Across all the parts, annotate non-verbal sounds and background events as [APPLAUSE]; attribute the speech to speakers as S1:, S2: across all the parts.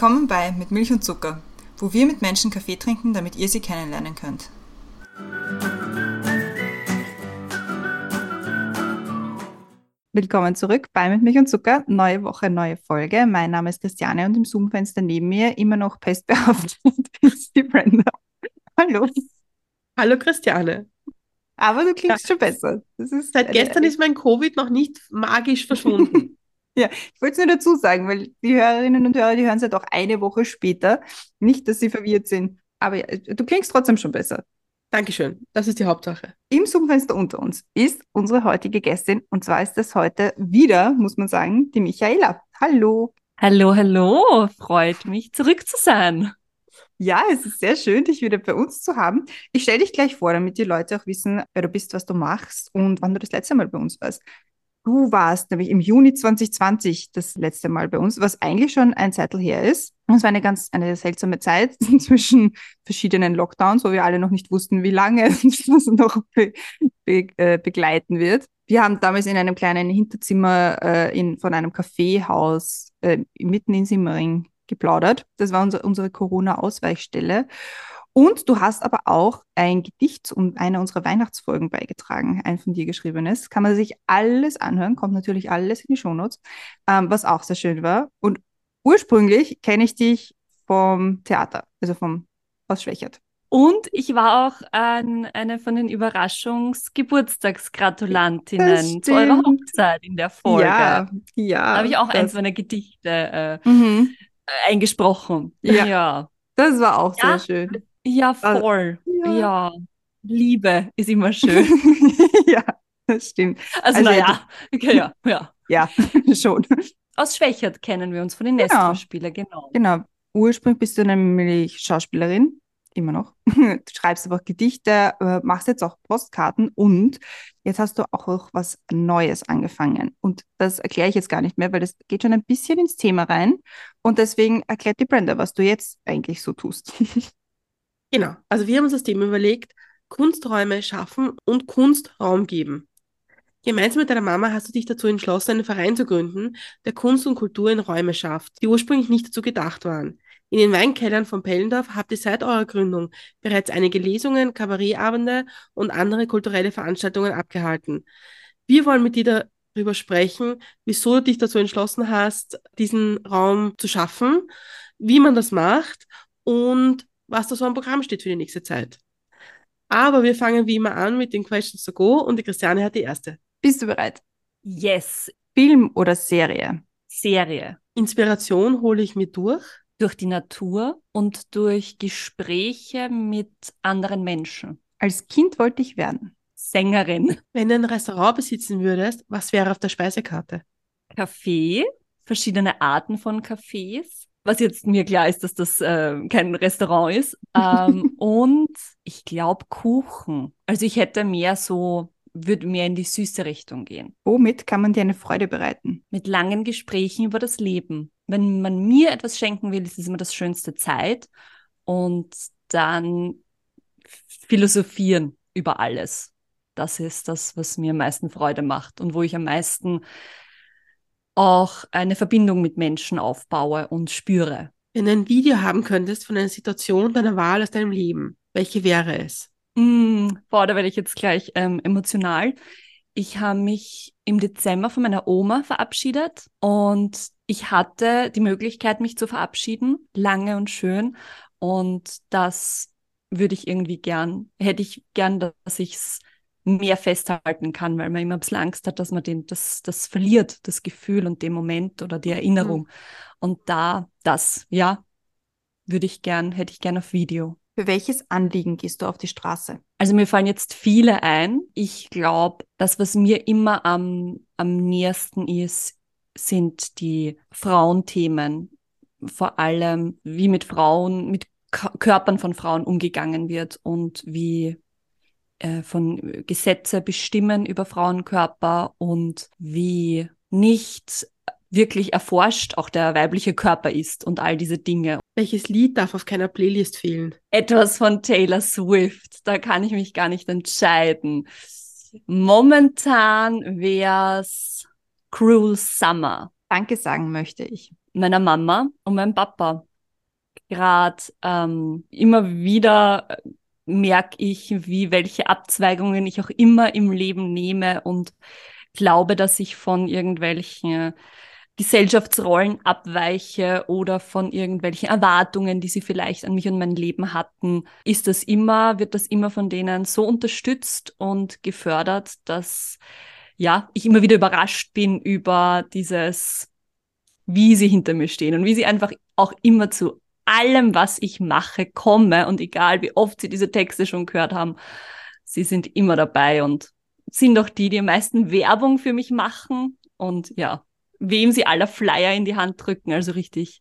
S1: Willkommen bei Mit Milch und Zucker, wo wir mit Menschen Kaffee trinken, damit ihr sie kennenlernen könnt. Willkommen zurück bei Mit Milch und Zucker. Neue Woche, neue Folge. Mein Name ist Christiane und im Zoom-Fenster neben mir immer noch pestbehaftet [LAUGHS] ist die Brenda. Hallo.
S2: Hallo Christiane.
S1: Aber du klingst ja. schon besser.
S2: Seit gestern ist mein Covid noch nicht magisch verschwunden. [LAUGHS]
S1: Ja, ich wollte es nur dazu sagen, weil die Hörerinnen und Hörer, die hören es ja doch eine Woche später. Nicht, dass sie verwirrt sind. Aber ja, du klingst trotzdem schon besser.
S2: Dankeschön, das ist die Hauptsache.
S1: Im Zoom-Fenster unter uns ist unsere heutige Gästin und zwar ist das heute wieder, muss man sagen, die Michaela. Hallo.
S3: Hallo, hallo. Freut mich, zurück zu sein.
S1: Ja, es ist sehr schön, dich wieder bei uns zu haben. Ich stelle dich gleich vor, damit die Leute auch wissen, wer du bist, was du machst und wann du das letzte Mal bei uns warst. Du warst nämlich im Juni 2020 das letzte Mal bei uns, was eigentlich schon ein Zettel her ist. Es war eine ganz eine seltsame Zeit [LAUGHS] zwischen verschiedenen Lockdowns, wo wir alle noch nicht wussten, wie lange [LAUGHS] das noch be be äh, begleiten wird. Wir haben damals in einem kleinen Hinterzimmer äh, in, von einem Kaffeehaus äh, mitten in Simmering geplaudert. Das war unser, unsere Corona-Ausweichstelle. Und du hast aber auch ein Gedicht und eine unserer Weihnachtsfolgen beigetragen, ein von dir geschriebenes. Kann man sich alles anhören, kommt natürlich alles in die Shownotes, ähm, was auch sehr schön war. Und ursprünglich kenne ich dich vom Theater, also vom aus Schwächert.
S3: Und ich war auch ein, eine von den Überraschungsgeburtstagsgratulantinnen zu eurer Hochzeit in der Folge. Ja, ja. Da habe ich auch eins meiner Gedichte äh, mhm. eingesprochen.
S1: Ja. ja. Das war auch ja, sehr schön.
S3: Ja, also, voll. Ja. ja. Liebe ist immer schön. [LAUGHS]
S1: ja, das stimmt.
S3: Also, also naja, [LAUGHS] okay, ja, ja. [LAUGHS]
S1: Ja, schon.
S3: Aus Schwächert kennen wir uns von den genau. Nestspielen, genau.
S1: Genau. Ursprünglich bist du nämlich Schauspielerin, immer noch. Du schreibst aber auch Gedichte, äh, machst jetzt auch Postkarten und jetzt hast du auch was Neues angefangen. Und das erkläre ich jetzt gar nicht mehr, weil das geht schon ein bisschen ins Thema rein. Und deswegen erklärt die Brenda, was du jetzt eigentlich so tust.
S2: Genau, also wir haben uns das Thema überlegt, Kunsträume schaffen und Kunst Raum geben. Gemeinsam mit deiner Mama hast du dich dazu entschlossen, einen Verein zu gründen, der Kunst und Kultur in Räume schafft, die ursprünglich nicht dazu gedacht waren. In den Weinkellern von Pellendorf habt ihr seit eurer Gründung bereits einige Lesungen, Kabarettabende und andere kulturelle Veranstaltungen abgehalten. Wir wollen mit dir darüber sprechen, wieso du dich dazu entschlossen hast, diesen Raum zu schaffen, wie man das macht und was da so am Programm steht für die nächste Zeit. Aber wir fangen wie immer an mit den Questions to Go und die Christiane hat die erste.
S1: Bist du bereit?
S3: Yes.
S1: Film oder Serie?
S3: Serie.
S2: Inspiration hole ich mir durch?
S3: Durch die Natur und durch Gespräche mit anderen Menschen.
S1: Als Kind wollte ich werden.
S3: Sängerin.
S2: Wenn du ein Restaurant besitzen würdest, was wäre auf der Speisekarte?
S3: Kaffee, verschiedene Arten von Kaffees, was jetzt mir klar ist, dass das äh, kein Restaurant ist. Ähm, [LAUGHS] und ich glaube Kuchen. Also ich hätte mehr so, würde mehr in die süße Richtung gehen.
S1: Womit kann man dir eine Freude bereiten?
S3: Mit langen Gesprächen über das Leben. Wenn man mir etwas schenken will, ist es immer das schönste Zeit. Und dann philosophieren über alles. Das ist das, was mir am meisten Freude macht und wo ich am meisten auch eine Verbindung mit Menschen aufbaue und spüre.
S2: Wenn du ein Video haben könntest von einer Situation deiner Wahl aus deinem Leben, welche wäre es?
S3: Mm, boah, da werde ich jetzt gleich ähm, emotional. Ich habe mich im Dezember von meiner Oma verabschiedet und ich hatte die Möglichkeit, mich zu verabschieden, lange und schön. Und das würde ich irgendwie gern, hätte ich gern, dass ich es mehr festhalten kann, weil man immer ein bisschen Angst hat, dass man den, das, das verliert, das Gefühl und den Moment oder die Erinnerung. Mhm. Und da, das, ja, würde ich gern, hätte ich gern auf Video.
S1: Für welches Anliegen gehst du auf die Straße?
S3: Also mir fallen jetzt viele ein. Ich glaube, das, was mir immer am, am nähersten ist, sind die Frauenthemen. Vor allem, wie mit Frauen, mit Körpern von Frauen umgegangen wird und wie äh, von Gesetze bestimmen über Frauenkörper und wie nicht wirklich erforscht auch der weibliche Körper ist und all diese Dinge.
S2: Welches Lied darf auf keiner Playlist fehlen?
S3: Etwas von Taylor Swift. Da kann ich mich gar nicht entscheiden. Momentan wär's Cruel Summer.
S1: Danke sagen möchte ich.
S3: meiner Mama und meinem Papa. Gerade ähm, immer wieder merke ich, wie welche Abzweigungen ich auch immer im Leben nehme und glaube, dass ich von irgendwelchen Gesellschaftsrollen abweiche oder von irgendwelchen Erwartungen, die sie vielleicht an mich und mein Leben hatten, ist das immer, wird das immer von denen so unterstützt und gefördert, dass ja, ich immer wieder überrascht bin über dieses, wie sie hinter mir stehen und wie sie einfach auch immer zu allem, was ich mache, komme und egal wie oft sie diese Texte schon gehört haben, sie sind immer dabei und sind auch die, die am meisten Werbung für mich machen und ja, wem sie aller Flyer in die Hand drücken. Also richtig,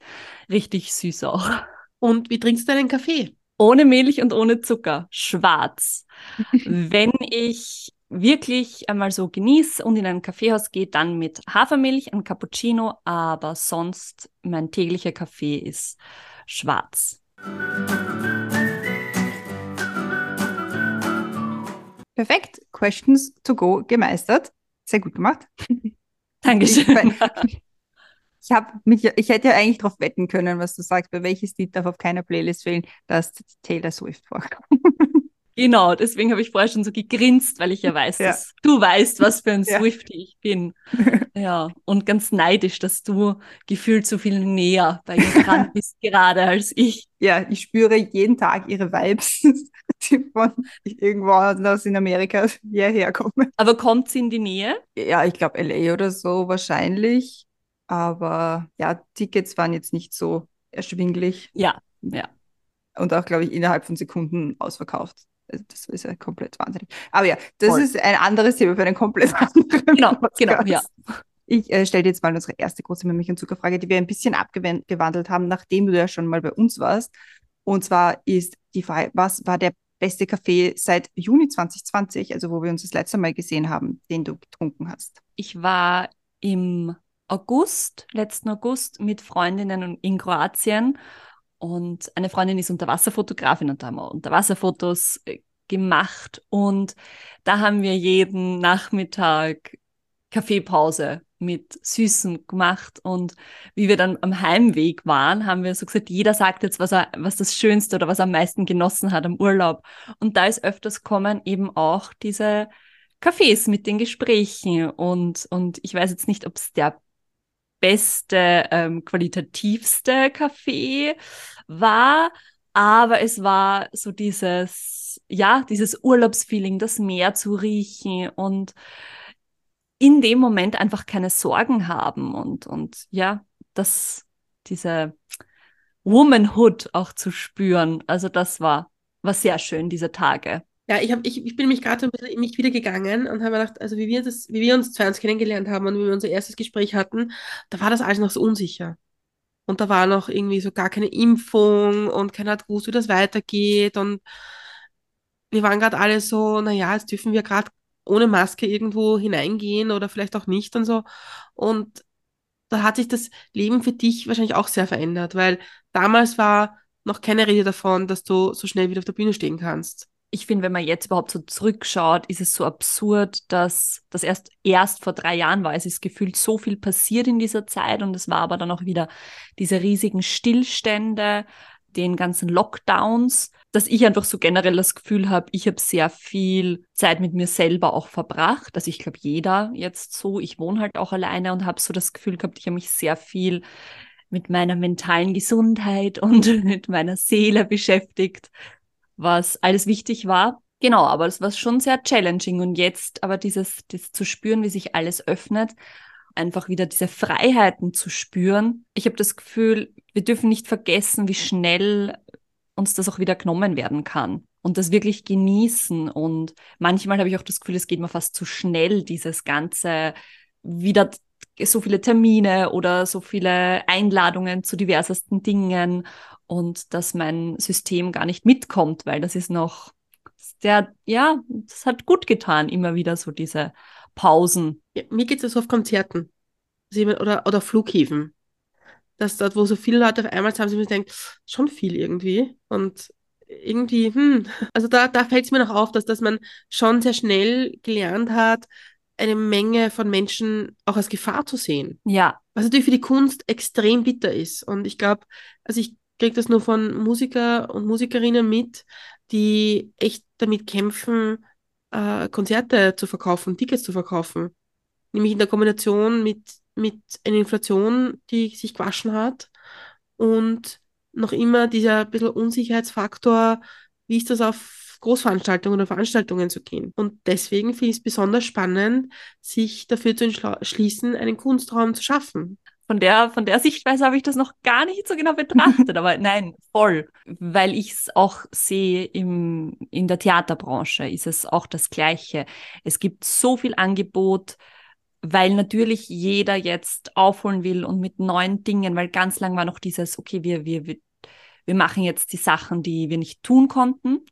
S3: richtig süß auch.
S2: Und wie trinkst du deinen Kaffee?
S3: Ohne Milch und ohne Zucker. Schwarz. [LAUGHS] Wenn ich wirklich einmal so genieße und in ein Kaffeehaus gehe, dann mit Hafermilch, ein Cappuccino, aber sonst mein täglicher Kaffee ist schwarz.
S1: Perfekt. Questions to go gemeistert. Sehr gut gemacht. [LAUGHS]
S3: Dankeschön.
S1: Ich, ich, mich, ich hätte ja eigentlich darauf wetten können, was du sagst, bei welches Lied darf auf keiner Playlist fehlen, dass Taylor Swift vorkommt.
S3: Genau, deswegen habe ich vorher schon so gegrinst, weil ich ja weiß, ja. dass du weißt, was für ein ja. Ich bin. [LAUGHS] ja, und ganz neidisch, dass du gefühlt so viel näher bei ihr dran [LAUGHS] bist gerade als ich.
S1: Ja, ich spüre jeden Tag ihre Vibes, [LAUGHS] die von irgendwo aus in Amerika hierher kommen.
S3: Aber kommt sie in die Nähe?
S1: Ja, ich glaube LA oder so wahrscheinlich. Aber ja, Tickets waren jetzt nicht so erschwinglich.
S3: Ja, ja.
S1: Und auch, glaube ich, innerhalb von Sekunden ausverkauft. Also das ist ja komplett wahnsinnig. Aber ja, das Voll. ist ein anderes Thema für einen komplett [LAUGHS] anderen
S3: Genau, genau, ja.
S1: Ich äh, stelle jetzt mal unsere erste große Milch- und Zuckerfrage, die wir ein bisschen abgewandelt haben, nachdem du ja schon mal bei uns warst. Und zwar ist die Frage, was war der beste Kaffee seit Juni 2020, also wo wir uns das letzte Mal gesehen haben, den du getrunken hast?
S3: Ich war im August, letzten August, mit Freundinnen in Kroatien und eine Freundin ist Unterwasserfotografin und da haben wir Unterwasserfotos äh, gemacht. Und da haben wir jeden Nachmittag Kaffeepause mit Süßen gemacht. Und wie wir dann am Heimweg waren, haben wir so gesagt, jeder sagt jetzt, was er, was das Schönste oder was er am meisten genossen hat am Urlaub. Und da ist öfters kommen eben auch diese Cafés mit den Gesprächen. Und, und ich weiß jetzt nicht, ob es der beste, ähm, qualitativste Kaffee war, aber es war so dieses, ja, dieses Urlaubsfeeling, das Meer zu riechen und in dem Moment einfach keine Sorgen haben und, und ja, das, diese Womanhood auch zu spüren. Also das war, war sehr schön, diese Tage.
S2: Ja, ich, hab, ich, ich bin mich gerade ein bisschen in mich wieder gegangen und habe gedacht, also wie wir, das, wie wir uns zwei uns kennengelernt haben und wie wir unser erstes Gespräch hatten, da war das alles noch so unsicher. Und da war noch irgendwie so gar keine Impfung und keiner hat gewusst, wie das weitergeht. Und wir waren gerade alle so, naja, jetzt dürfen wir gerade ohne Maske irgendwo hineingehen oder vielleicht auch nicht und so. Und da hat sich das Leben für dich wahrscheinlich auch sehr verändert, weil damals war noch keine Rede davon, dass du so schnell wieder auf der Bühne stehen kannst
S3: ich finde, wenn man jetzt überhaupt so zurückschaut, ist es so absurd, dass das erst erst vor drei Jahren war. Es ist gefühlt so viel passiert in dieser Zeit und es war aber dann auch wieder diese riesigen Stillstände, den ganzen Lockdowns, dass ich einfach so generell das Gefühl habe, ich habe sehr viel Zeit mit mir selber auch verbracht. Also ich glaube, jeder jetzt so. Ich wohne halt auch alleine und habe so das Gefühl gehabt, ich habe mich sehr viel mit meiner mentalen Gesundheit [LAUGHS] und mit meiner Seele beschäftigt was alles wichtig war. Genau, aber es war schon sehr challenging und jetzt aber dieses, das zu spüren, wie sich alles öffnet, einfach wieder diese Freiheiten zu spüren. Ich habe das Gefühl, wir dürfen nicht vergessen, wie schnell uns das auch wieder genommen werden kann und das wirklich genießen. Und manchmal habe ich auch das Gefühl, es geht mir fast zu schnell, dieses ganze wieder so viele Termine oder so viele Einladungen zu diversesten Dingen und dass mein System gar nicht mitkommt, weil das ist noch der, ja, das hat gut getan, immer wieder so diese Pausen.
S2: Ja, mir geht es so auf Konzerten oder, oder Flughäfen. Dass dort, wo so viele Leute auf einmal sind, sie mir denkt, schon viel irgendwie. Und irgendwie, hm, also da, da fällt es mir noch auf, dass, dass man schon sehr schnell gelernt hat, eine Menge von Menschen auch als Gefahr zu sehen.
S3: Ja.
S2: Was natürlich für die Kunst extrem bitter ist. Und ich glaube, also ich kriege das nur von Musiker und Musikerinnen mit, die echt damit kämpfen, äh, Konzerte zu verkaufen, Tickets zu verkaufen. Nämlich in der Kombination mit, mit einer Inflation, die sich gewaschen hat und noch immer dieser bisschen Unsicherheitsfaktor, wie ist das auf Großveranstaltungen oder Veranstaltungen zu gehen. Und deswegen finde ich es besonders spannend, sich dafür zu entschließen, einen Kunstraum zu schaffen.
S3: Von der, von der Sichtweise habe ich das noch gar nicht so genau betrachtet, aber nein, voll. Weil ich es auch sehe im, in der Theaterbranche ist es auch das Gleiche. Es gibt so viel Angebot, weil natürlich jeder jetzt aufholen will und mit neuen Dingen, weil ganz lang war noch dieses, okay, wir, wir, wir, machen jetzt die Sachen, die wir nicht tun konnten,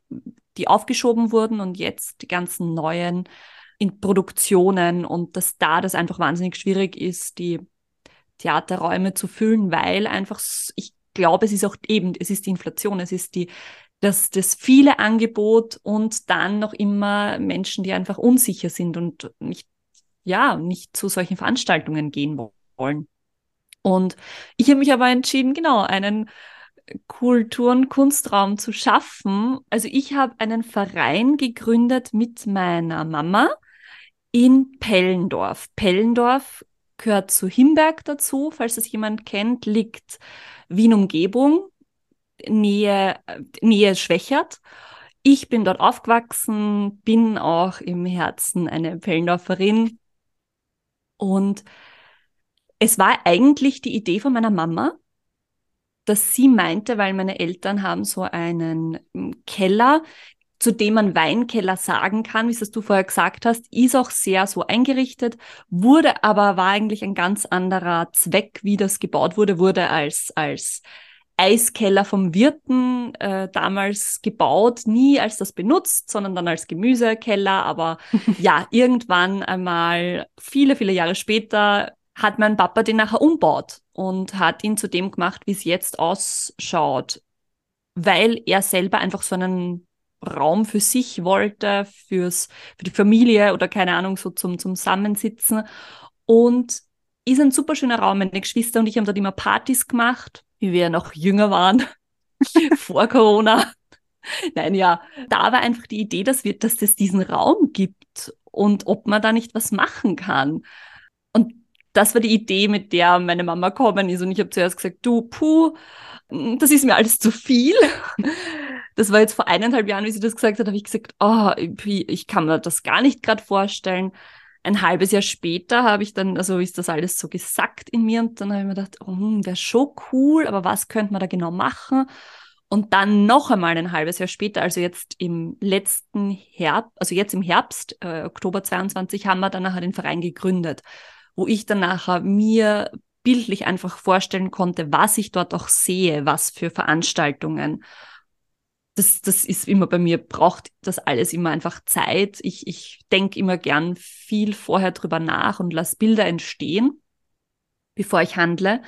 S3: die aufgeschoben wurden und jetzt die ganzen neuen in Produktionen und dass da das einfach wahnsinnig schwierig ist, die Theaterräume zu füllen, weil einfach, ich glaube, es ist auch eben, es ist die Inflation, es ist die, das, das viele Angebot und dann noch immer Menschen, die einfach unsicher sind und nicht, ja, nicht zu solchen Veranstaltungen gehen wollen. Und ich habe mich aber entschieden, genau, einen Kultur- und Kunstraum zu schaffen. Also ich habe einen Verein gegründet mit meiner Mama in Pellendorf. Pellendorf gehört zu Himberg dazu, falls das jemand kennt, liegt Wien-Umgebung, Nähe, Nähe Schwächert. Ich bin dort aufgewachsen, bin auch im Herzen eine Pellendorferin. Und es war eigentlich die Idee von meiner Mama, dass sie meinte, weil meine Eltern haben so einen hm, Keller, zu dem man Weinkeller sagen kann, wie es du vorher gesagt hast, ist auch sehr so eingerichtet, wurde aber, war eigentlich ein ganz anderer Zweck, wie das gebaut wurde, wurde als, als Eiskeller vom Wirten äh, damals gebaut, nie als das benutzt, sondern dann als Gemüsekeller. Aber [LAUGHS] ja, irgendwann einmal, viele, viele Jahre später, hat mein Papa den nachher umbaut und hat ihn zu dem gemacht, wie es jetzt ausschaut, weil er selber einfach so einen Raum für sich wollte, fürs, für die Familie oder keine Ahnung, so zum, Zusammensitzen. Und ist ein super schöner Raum. Meine Geschwister und ich haben dort immer Partys gemacht, wie wir noch jünger waren, [LAUGHS] vor Corona. Nein, ja, da war einfach die Idee, dass, wir, dass es diesen Raum gibt und ob man da nicht was machen kann. Und das war die Idee, mit der meine Mama kommen ist. Und ich habe zuerst gesagt, du, puh, das ist mir alles zu viel. Das war jetzt vor eineinhalb Jahren, wie sie das gesagt hat, habe ich gesagt, oh, ich kann mir das gar nicht gerade vorstellen. Ein halbes Jahr später habe ich dann, also ist das alles so gesackt in mir und dann habe ich mir gedacht, oh, hm, wäre schon cool, aber was könnte man da genau machen? Und dann noch einmal ein halbes Jahr später, also jetzt im letzten Herbst, also jetzt im Herbst, äh, Oktober 22, haben wir dann nachher den Verein gegründet, wo ich dann nachher mir bildlich einfach vorstellen konnte, was ich dort auch sehe, was für Veranstaltungen. Das, das ist immer bei mir, braucht das alles immer einfach Zeit. Ich, ich denke immer gern viel vorher drüber nach und lasse Bilder entstehen, bevor ich handle.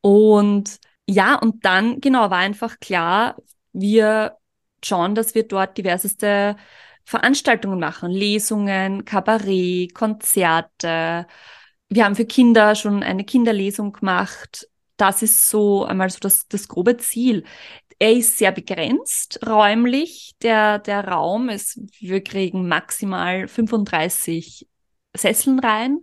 S3: Und ja, und dann, genau, war einfach klar, wir schauen, dass wir dort diverseste Veranstaltungen machen, Lesungen, Kabarett, Konzerte, wir haben für Kinder schon eine Kinderlesung gemacht. Das ist so einmal so das, das grobe Ziel. Er ist sehr begrenzt räumlich. Der, der Raum ist, wir kriegen maximal 35 Sesseln rein.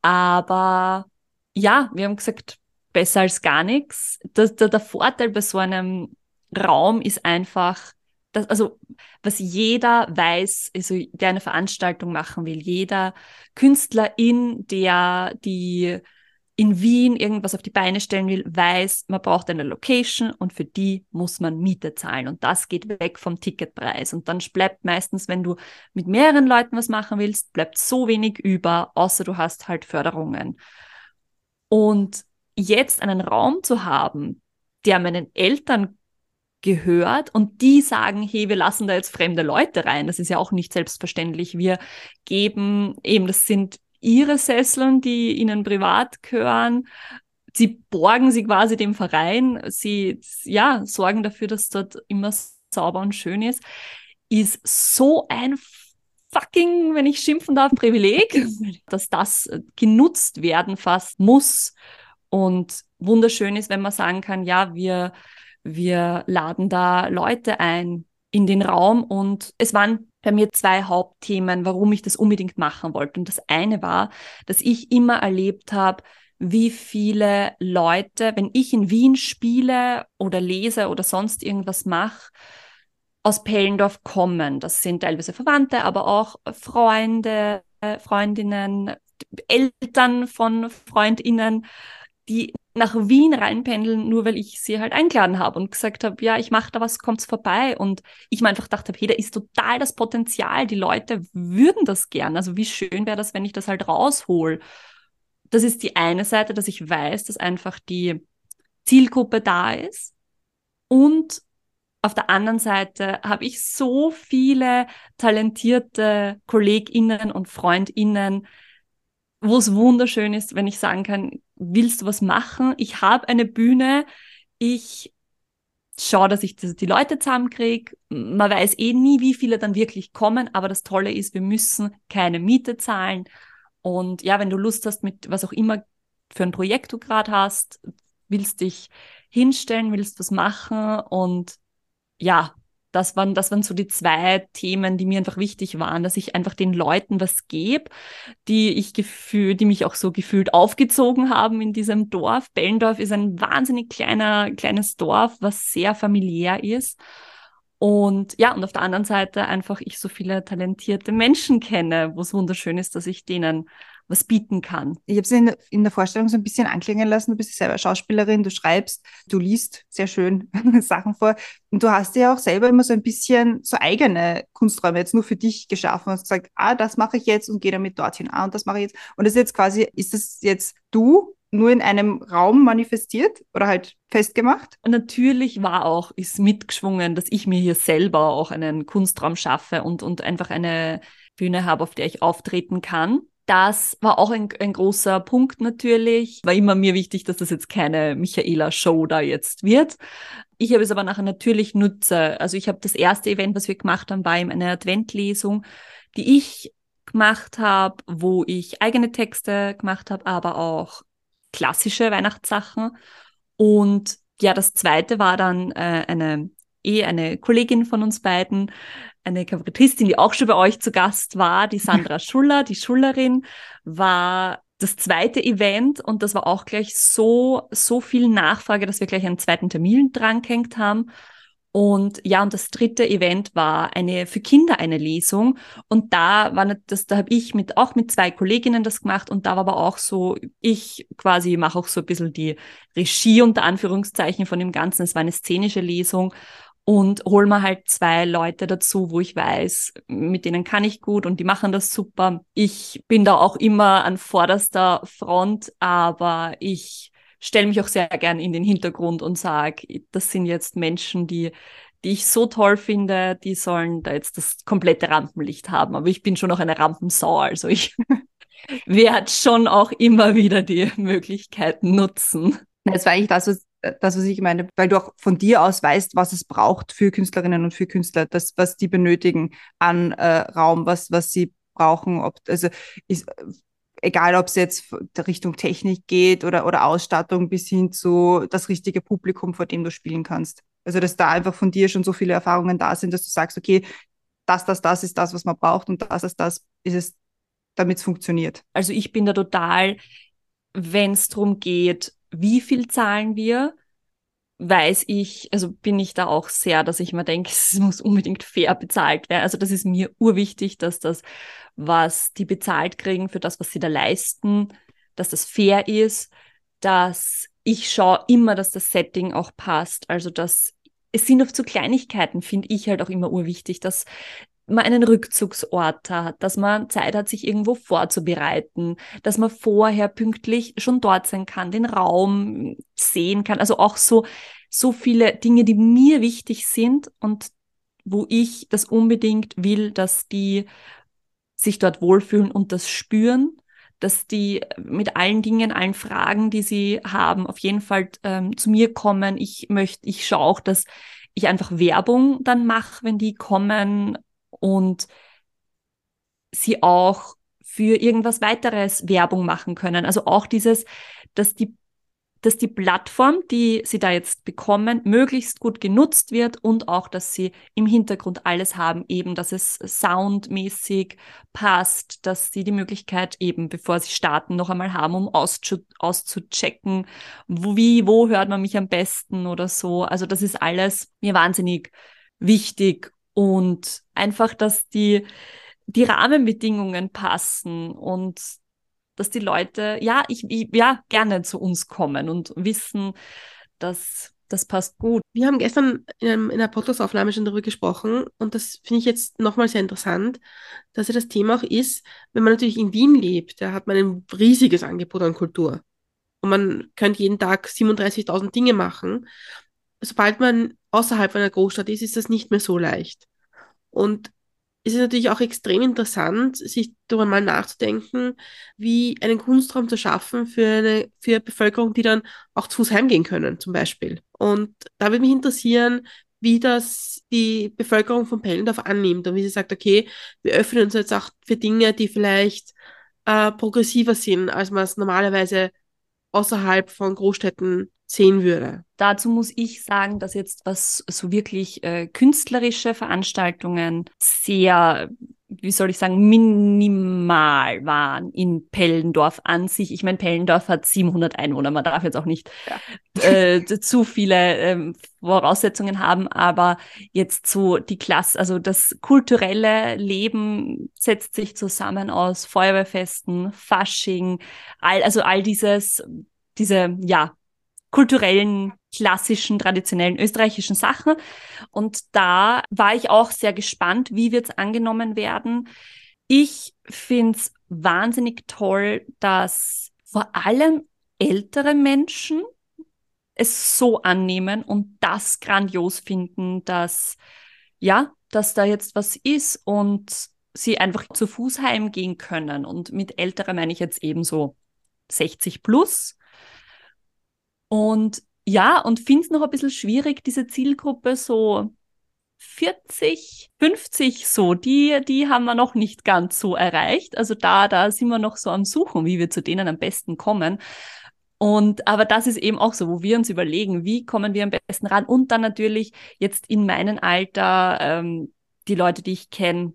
S3: Aber ja, wir haben gesagt, besser als gar nichts. Das, der, der Vorteil bei so einem Raum ist einfach, das, also was jeder weiß, also der eine Veranstaltung machen will, jeder Künstlerin, der die in Wien irgendwas auf die Beine stellen will, weiß, man braucht eine Location und für die muss man Miete zahlen. Und das geht weg vom Ticketpreis. Und dann bleibt meistens, wenn du mit mehreren Leuten was machen willst, bleibt so wenig über, außer du hast halt Förderungen. Und jetzt einen Raum zu haben, der meinen Eltern gehört und die sagen, hey, wir lassen da jetzt fremde Leute rein. Das ist ja auch nicht selbstverständlich. Wir geben eben, das sind ihre Sesseln, die ihnen privat gehören. Sie borgen sie quasi dem Verein. Sie, ja, sorgen dafür, dass dort immer sauber und schön ist. Ist so ein fucking, wenn ich schimpfen darf, Privileg, [LAUGHS] dass das genutzt werden fast muss. Und wunderschön ist, wenn man sagen kann, ja, wir, wir laden da Leute ein in den Raum und es waren bei mir zwei Hauptthemen, warum ich das unbedingt machen wollte. Und das eine war, dass ich immer erlebt habe, wie viele Leute, wenn ich in Wien spiele oder lese oder sonst irgendwas mache, aus Pellendorf kommen. Das sind teilweise Verwandte, aber auch Freunde, Freundinnen, Eltern von Freundinnen, die nach Wien reinpendeln, nur weil ich sie halt eingeladen habe und gesagt habe, ja, ich mache da was, kommt's vorbei. Und ich mir einfach gedacht habe, hey, da ist total das Potenzial. Die Leute würden das gern. Also wie schön wäre das, wenn ich das halt raushol. Das ist die eine Seite, dass ich weiß, dass einfach die Zielgruppe da ist. Und auf der anderen Seite habe ich so viele talentierte KollegInnen und FreundInnen, wo es wunderschön ist, wenn ich sagen kann, willst du was machen? Ich habe eine Bühne, ich schaue, dass ich die Leute zusammenkriege. Man weiß eh nie, wie viele dann wirklich kommen, aber das Tolle ist, wir müssen keine Miete zahlen. Und ja, wenn du Lust hast mit was auch immer für ein Projekt du gerade hast, willst dich hinstellen, willst was machen und ja, das waren, das waren so die zwei Themen, die mir einfach wichtig waren, dass ich einfach den Leuten was gebe, die ich gefühlt, die mich auch so gefühlt aufgezogen haben in diesem Dorf. Bellendorf ist ein wahnsinnig kleiner, kleines Dorf, was sehr familiär ist. Und ja, und auf der anderen Seite einfach ich so viele talentierte Menschen kenne, wo es wunderschön ist, dass ich denen was bieten kann.
S1: Ich habe es in, in, der Vorstellung so ein bisschen anklingen lassen. Du bist selber Schauspielerin, du schreibst, du liest sehr schön [LAUGHS] Sachen vor. Und du hast ja auch selber immer so ein bisschen so eigene Kunsträume jetzt nur für dich geschaffen und hast gesagt, ah, das mache ich jetzt und gehe damit dorthin. Ah, und das mache ich jetzt. Und das ist jetzt quasi, ist das jetzt du nur in einem Raum manifestiert oder halt festgemacht?
S3: Und natürlich war auch, ist mitgeschwungen, dass ich mir hier selber auch einen Kunstraum schaffe und, und einfach eine Bühne habe, auf der ich auftreten kann. Das war auch ein, ein großer Punkt natürlich. War immer mir wichtig, dass das jetzt keine Michaela-Show da jetzt wird. Ich habe es aber nachher natürlich nutze. Also ich habe das erste Event, was wir gemacht haben, war eben eine Adventlesung, die ich gemacht habe, wo ich eigene Texte gemacht habe, aber auch klassische Weihnachtssachen. Und ja, das zweite war dann äh, eine eh eine Kollegin von uns beiden, eine Kabarettistin, die auch schon bei euch zu Gast war, die Sandra [LAUGHS] Schuller, die Schullerin, war das zweite Event und das war auch gleich so, so viel Nachfrage, dass wir gleich einen zweiten Termin dran gehängt haben. Und ja, und das dritte Event war eine für Kinder eine Lesung. Und da war das, da habe ich mit auch mit zwei Kolleginnen das gemacht und da war aber auch so, ich quasi mache auch so ein bisschen die Regie unter Anführungszeichen von dem Ganzen. Es war eine szenische Lesung und hol mir halt zwei Leute dazu, wo ich weiß, mit denen kann ich gut und die machen das super. Ich bin da auch immer an vorderster Front, aber ich stelle mich auch sehr gern in den Hintergrund und sage, das sind jetzt Menschen, die die ich so toll finde, die sollen da jetzt das komplette Rampenlicht haben. Aber ich bin schon noch eine Rampensau, also ich [LAUGHS] werde schon auch immer wieder die Möglichkeiten nutzen.
S1: Das war eigentlich das, was das, was ich meine, weil du auch von dir aus weißt, was es braucht für Künstlerinnen und für Künstler, das, was die benötigen an äh, Raum, was, was sie brauchen, ob, also ist, egal ob es jetzt Richtung Technik geht oder, oder Ausstattung bis hin zu das richtige Publikum, vor dem du spielen kannst. Also, dass da einfach von dir schon so viele Erfahrungen da sind, dass du sagst, okay, das, das, das ist das, was man braucht und das, das, das ist es, damit es funktioniert.
S3: Also ich bin da total, wenn es darum geht, wie viel zahlen wir, weiß ich, also bin ich da auch sehr, dass ich mir denke, [LAUGHS] es muss unbedingt fair bezahlt werden. Also das ist mir urwichtig, dass das, was die bezahlt kriegen für das, was sie da leisten, dass das fair ist, dass ich schaue immer, dass das Setting auch passt. Also dass es sind oft so Kleinigkeiten, finde ich halt auch immer urwichtig, dass man einen Rückzugsort hat, dass man Zeit hat, sich irgendwo vorzubereiten, dass man vorher pünktlich schon dort sein kann, den Raum sehen kann. Also auch so, so viele Dinge, die mir wichtig sind und wo ich das unbedingt will, dass die sich dort wohlfühlen und das spüren, dass die mit allen Dingen, allen Fragen, die sie haben, auf jeden Fall ähm, zu mir kommen. Ich möchte, ich schaue auch, dass ich einfach Werbung dann mache, wenn die kommen und sie auch für irgendwas weiteres Werbung machen können. Also auch dieses, dass die dass die Plattform, die sie da jetzt bekommen, möglichst gut genutzt wird und auch, dass sie im Hintergrund alles haben, eben, dass es soundmäßig passt, dass sie die Möglichkeit eben, bevor sie starten, noch einmal haben, um auszu auszuchecken, wo, wie, wo hört man mich am besten oder so. Also das ist alles mir wahnsinnig wichtig und einfach, dass die, die Rahmenbedingungen passen und dass die Leute, ja, ich, ich, ja, gerne zu uns kommen und wissen, dass das passt gut.
S2: Wir haben gestern in, einer Podcast-Aufnahme schon darüber gesprochen und das finde ich jetzt nochmal sehr interessant, dass ja das Thema auch ist, wenn man natürlich in Wien lebt, da hat man ein riesiges Angebot an Kultur und man könnte jeden Tag 37.000 Dinge machen. Sobald man außerhalb einer Großstadt ist, ist das nicht mehr so leicht. Und ist es natürlich auch extrem interessant, sich darüber mal nachzudenken, wie einen Kunstraum zu schaffen für eine für Bevölkerung, die dann auch zu Fuß heimgehen können, zum Beispiel. Und da würde mich interessieren, wie das die Bevölkerung von Pellendorf annimmt und wie sie sagt, okay, wir öffnen uns jetzt auch für Dinge, die vielleicht äh, progressiver sind, als man es normalerweise außerhalb von Großstädten sehen würde.
S3: Dazu muss ich sagen, dass jetzt was so wirklich äh, künstlerische Veranstaltungen sehr, wie soll ich sagen, minimal waren in Pellendorf an sich. Ich meine, Pellendorf hat 700 Einwohner, man darf jetzt auch nicht ja. äh, zu viele äh, Voraussetzungen haben, aber jetzt so die Klasse, also das kulturelle Leben setzt sich zusammen aus Feuerwehrfesten, Fasching, all, also all dieses, diese, ja, kulturellen, klassischen, traditionellen österreichischen Sachen. Und da war ich auch sehr gespannt, wie wird es angenommen werden. Ich finde es wahnsinnig toll, dass vor allem ältere Menschen es so annehmen und das grandios finden, dass ja, dass da jetzt was ist und sie einfach zu Fuß heimgehen können. Und mit älterer meine ich jetzt eben so 60 plus. Und ja, und finde es noch ein bisschen schwierig, diese Zielgruppe so 40, 50 so, die, die haben wir noch nicht ganz so erreicht. Also da, da sind wir noch so am Suchen, wie wir zu denen am besten kommen. Und aber das ist eben auch so, wo wir uns überlegen, wie kommen wir am besten ran. Und dann natürlich jetzt in meinem Alter, ähm, die Leute, die ich kenne,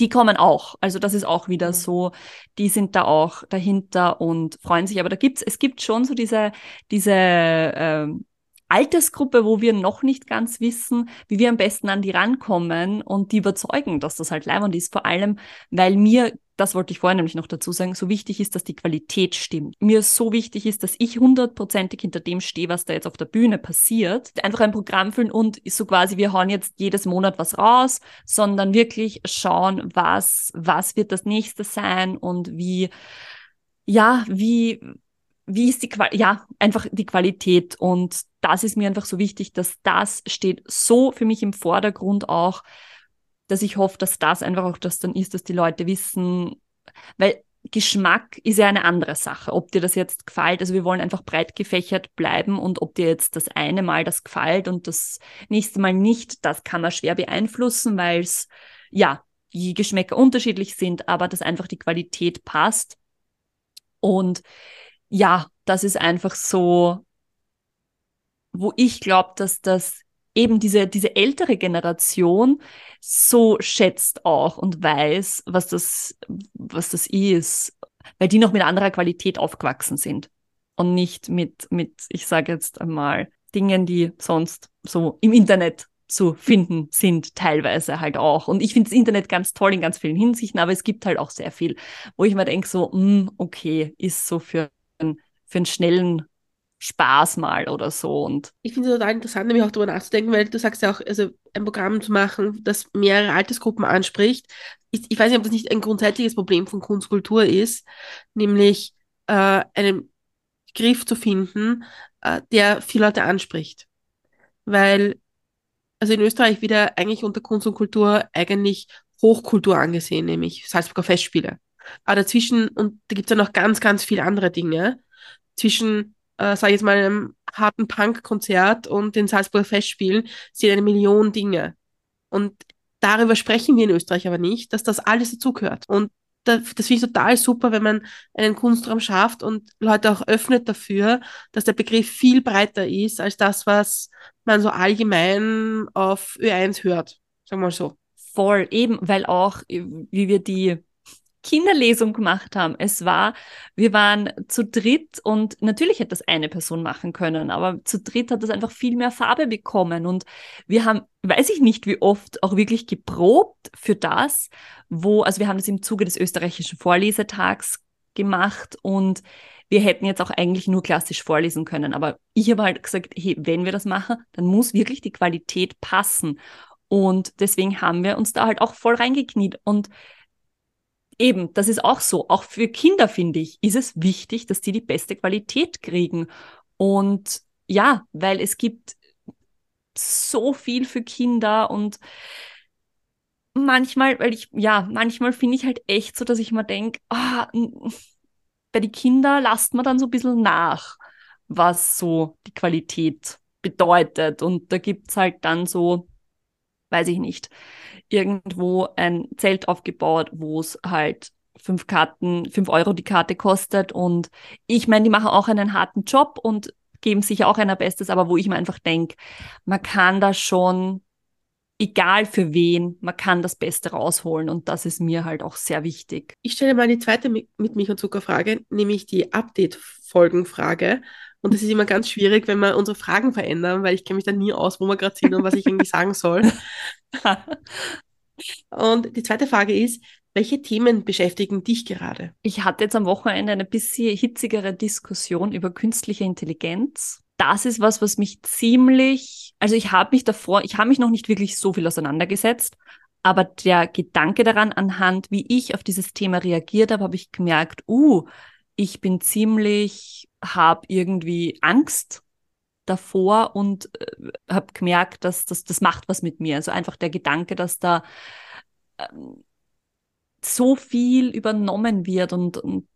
S3: die kommen auch. Also das ist auch wieder mhm. so, die sind da auch dahinter und freuen sich. Aber da gibt's, es gibt schon so diese, diese ähm, Altersgruppe, wo wir noch nicht ganz wissen, wie wir am besten an die rankommen und die überzeugen, dass das halt leibend ist. Vor allem, weil mir das wollte ich vorhin nämlich noch dazu sagen, so wichtig ist, dass die Qualität stimmt. Mir so wichtig ist, dass ich hundertprozentig hinter dem stehe, was da jetzt auf der Bühne passiert. Einfach ein Programm füllen und so quasi, wir hauen jetzt jedes Monat was raus, sondern wirklich schauen, was, was wird das nächste sein und wie, ja, wie, wie ist die Qual ja, einfach die Qualität und das ist mir einfach so wichtig, dass das steht so für mich im Vordergrund auch, dass ich hoffe, dass das einfach auch das dann ist, dass die Leute wissen, weil Geschmack ist ja eine andere Sache. Ob dir das jetzt gefällt, also wir wollen einfach breit gefächert bleiben und ob dir jetzt das eine Mal das gefällt und das nächste Mal nicht, das kann man schwer beeinflussen, weil es, ja, die Geschmäcker unterschiedlich sind, aber dass einfach die Qualität passt. Und ja, das ist einfach so, wo ich glaube, dass das eben diese, diese ältere Generation so schätzt auch und weiß, was das, was das ist, weil die noch mit anderer Qualität aufgewachsen sind und nicht mit, mit, ich sage jetzt einmal, Dingen, die sonst so im Internet zu finden sind, teilweise halt auch. Und ich finde das Internet ganz toll in ganz vielen Hinsichten, aber es gibt halt auch sehr viel, wo ich mir denke, so, mh, hm, okay, ist so für, für einen schnellen Spaß mal oder so. Und
S2: ich finde es total interessant, nämlich auch darüber nachzudenken, weil du sagst ja auch, also ein Programm zu machen, das mehrere Altersgruppen anspricht. Ich, ich weiß nicht, ob das nicht ein grundsätzliches Problem von Kunstkultur ist, nämlich äh, einen Griff zu finden, äh, der viele Leute anspricht. Weil, also in Österreich wird ja eigentlich unter Kunst und Kultur eigentlich Hochkultur angesehen, nämlich Salzburger Festspiele. Aber dazwischen, und da gibt es ja noch ganz, ganz viele andere Dinge, zwischen äh, sage ich jetzt mal, einem harten Punk-Konzert und den Salzburger Festspielen sind eine Million Dinge. Und darüber sprechen wir in Österreich aber nicht, dass das alles dazugehört. Und das, das finde ich total super, wenn man einen Kunstraum schafft und Leute auch öffnet dafür, dass der Begriff viel breiter ist als das, was man so allgemein auf Ö1 hört. Sagen wir mal so.
S3: Voll, eben, weil auch, wie wir die Kinderlesung gemacht haben. Es war, wir waren zu dritt und natürlich hätte das eine Person machen können, aber zu dritt hat das einfach viel mehr Farbe bekommen. Und wir haben, weiß ich nicht, wie oft auch wirklich geprobt für das, wo, also wir haben das im Zuge des österreichischen Vorlesetags gemacht und wir hätten jetzt auch eigentlich nur klassisch vorlesen können, aber ich habe halt gesagt, hey, wenn wir das machen, dann muss wirklich die Qualität passen. Und deswegen haben wir uns da halt auch voll reingekniet. Und eben, das ist auch so. Auch für Kinder, finde ich, ist es wichtig, dass die die beste Qualität kriegen. Und ja, weil es gibt so viel für Kinder und manchmal, weil ich, ja, manchmal finde ich halt echt so, dass ich mir denke, ah, bei den Kindern lasst man dann so ein bisschen nach, was so die Qualität bedeutet. Und da gibt es halt dann so, weiß ich nicht, irgendwo ein Zelt aufgebaut, wo es halt fünf Karten, fünf Euro die Karte kostet. Und ich meine, die machen auch einen harten Job und geben sicher auch einer Bestes, aber wo ich mir einfach denke, man kann da schon, egal für wen, man kann das Beste rausholen und das ist mir halt auch sehr wichtig.
S2: Ich stelle mal die zweite mit Milch und Zucker Frage, nämlich die Update-Folgenfrage. Und das ist immer ganz schwierig, wenn wir unsere Fragen verändern, weil ich kenne mich da nie aus, wo wir gerade sind und was ich irgendwie sagen soll. [LAUGHS] und die zweite Frage ist, welche Themen beschäftigen dich gerade?
S3: Ich hatte jetzt am Wochenende eine bisschen hitzigere Diskussion über künstliche Intelligenz. Das ist was, was mich ziemlich, also ich habe mich davor, ich habe mich noch nicht wirklich so viel auseinandergesetzt, aber der Gedanke daran, anhand wie ich auf dieses Thema reagiert habe, habe ich gemerkt, uh, ich bin ziemlich, habe irgendwie Angst davor und äh, habe gemerkt, dass das, das macht was mit mir. Also einfach der Gedanke, dass da ähm, so viel übernommen wird und, und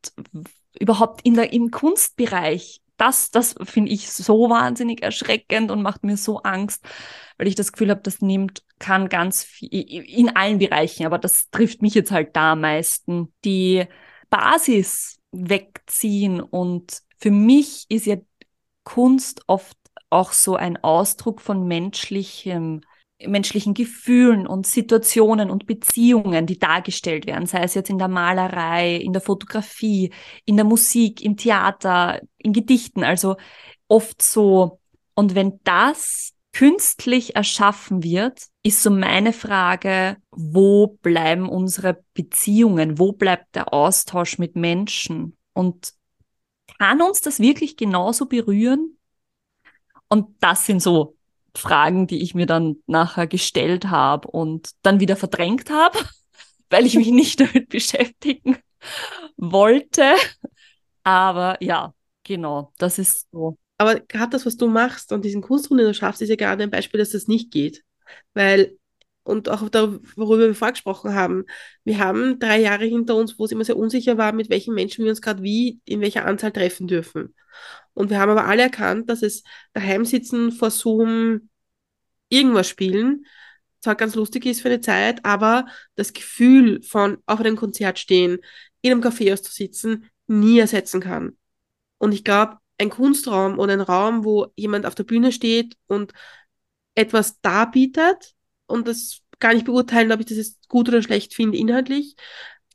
S3: überhaupt in der, im Kunstbereich, das, das finde ich so wahnsinnig erschreckend und macht mir so Angst, weil ich das Gefühl habe, das nimmt, kann ganz viel, in allen Bereichen, aber das trifft mich jetzt halt da am meisten, die Basis wegziehen und für mich ist ja Kunst oft auch so ein Ausdruck von menschlichem, menschlichen Gefühlen und Situationen und Beziehungen, die dargestellt werden, sei es jetzt in der Malerei, in der Fotografie, in der Musik, im Theater, in Gedichten, also oft so. Und wenn das künstlich erschaffen wird, ist so meine Frage, wo bleiben unsere Beziehungen? Wo bleibt der Austausch mit Menschen? Und kann uns das wirklich genauso berühren? Und das sind so Fragen, die ich mir dann nachher gestellt habe und dann wieder verdrängt habe, [LAUGHS] weil ich mich nicht [LAUGHS] damit beschäftigen wollte. Aber ja, genau, das ist so.
S2: Aber gerade das, was du machst und diesen Kunstraum, den du schaffst, ist ja gerade ein Beispiel, dass das nicht geht. Weil, und auch da, worüber wir vorgesprochen haben, wir haben drei Jahre hinter uns, wo es immer sehr unsicher war, mit welchen Menschen wir uns gerade wie, in welcher Anzahl treffen dürfen. Und wir haben aber alle erkannt, dass es daheim sitzen, vor Zoom, irgendwas spielen, zwar ganz lustig ist für eine Zeit, aber das Gefühl von auf einem Konzert stehen, in einem Café auszusitzen, nie ersetzen kann. Und ich glaube, ein Kunstraum oder ein Raum, wo jemand auf der Bühne steht und etwas darbietet und das gar nicht beurteilen, ob ich das jetzt gut oder schlecht finde inhaltlich,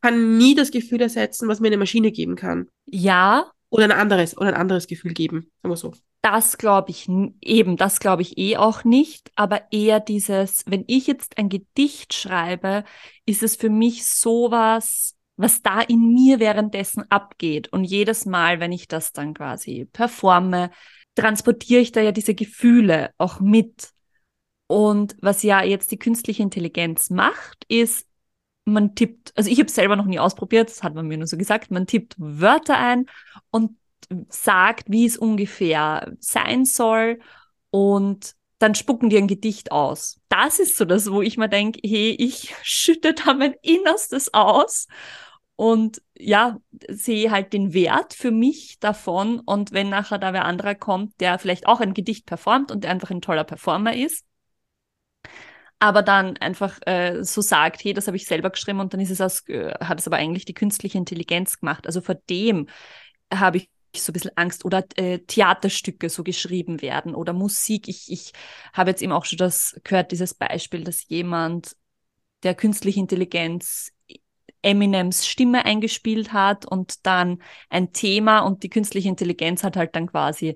S2: kann nie das Gefühl ersetzen, was mir eine Maschine geben kann.
S3: Ja.
S2: Oder ein anderes, oder ein anderes Gefühl geben, sagen wir so.
S3: Das glaube ich eben, das glaube ich eh auch nicht, aber eher dieses, wenn ich jetzt ein Gedicht schreibe, ist es für mich sowas, was da in mir währenddessen abgeht. Und jedes Mal, wenn ich das dann quasi performe, transportiere ich da ja diese Gefühle auch mit. Und was ja jetzt die künstliche Intelligenz macht, ist, man tippt, also ich habe es selber noch nie ausprobiert, das hat man mir nur so gesagt, man tippt Wörter ein und sagt, wie es ungefähr sein soll und dann spucken die ein Gedicht aus. Das ist so das, wo ich mir denke, hey, ich [LAUGHS] schütte da mein Innerstes aus und ja, sehe halt den Wert für mich davon. Und wenn nachher da wer anderer kommt, der vielleicht auch ein Gedicht performt und der einfach ein toller Performer ist, aber dann einfach äh, so sagt, hey, das habe ich selber geschrieben und dann ist es aus, äh, hat es aber eigentlich die künstliche Intelligenz gemacht. Also vor dem habe ich so ein bisschen Angst oder äh, Theaterstücke so geschrieben werden oder Musik. Ich, ich habe jetzt eben auch schon das gehört, dieses Beispiel, dass jemand der künstliche Intelligenz Eminems Stimme eingespielt hat und dann ein Thema und die künstliche Intelligenz hat halt dann quasi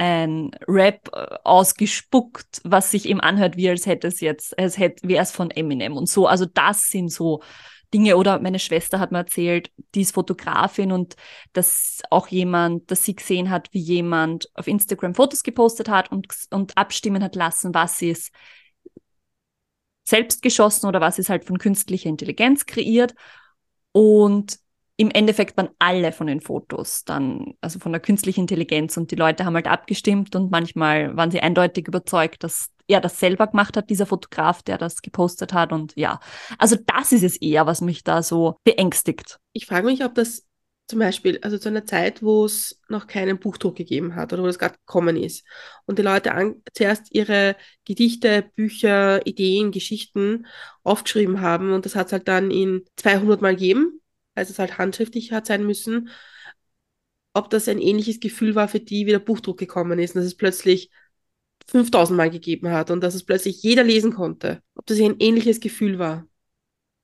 S3: ein Rap äh, ausgespuckt, was sich eben anhört, wie als hätte es jetzt, als hätte, wäre es von Eminem und so. Also das sind so Dinge. Oder meine Schwester hat mir erzählt, die ist Fotografin und dass auch jemand, dass sie gesehen hat, wie jemand auf Instagram Fotos gepostet hat und, und abstimmen hat lassen, was ist selbst geschossen oder was ist halt von künstlicher Intelligenz kreiert. Und im Endeffekt waren alle von den Fotos dann, also von der künstlichen Intelligenz und die Leute haben halt abgestimmt und manchmal waren sie eindeutig überzeugt, dass er das selber gemacht hat, dieser Fotograf, der das gepostet hat und ja. Also das ist es eher, was mich da so beängstigt.
S2: Ich frage mich, ob das zum Beispiel, also zu einer Zeit, wo es noch keinen Buchdruck gegeben hat oder wo das gerade gekommen ist und die Leute an, zuerst ihre Gedichte, Bücher, Ideen, Geschichten aufgeschrieben haben und das hat es halt dann in 200 Mal gegeben als es halt handschriftlich hat sein müssen, ob das ein ähnliches Gefühl war für die, wie der Buchdruck gekommen ist und dass es plötzlich 5000 Mal gegeben hat und dass es plötzlich jeder lesen konnte. Ob das ein ähnliches Gefühl war.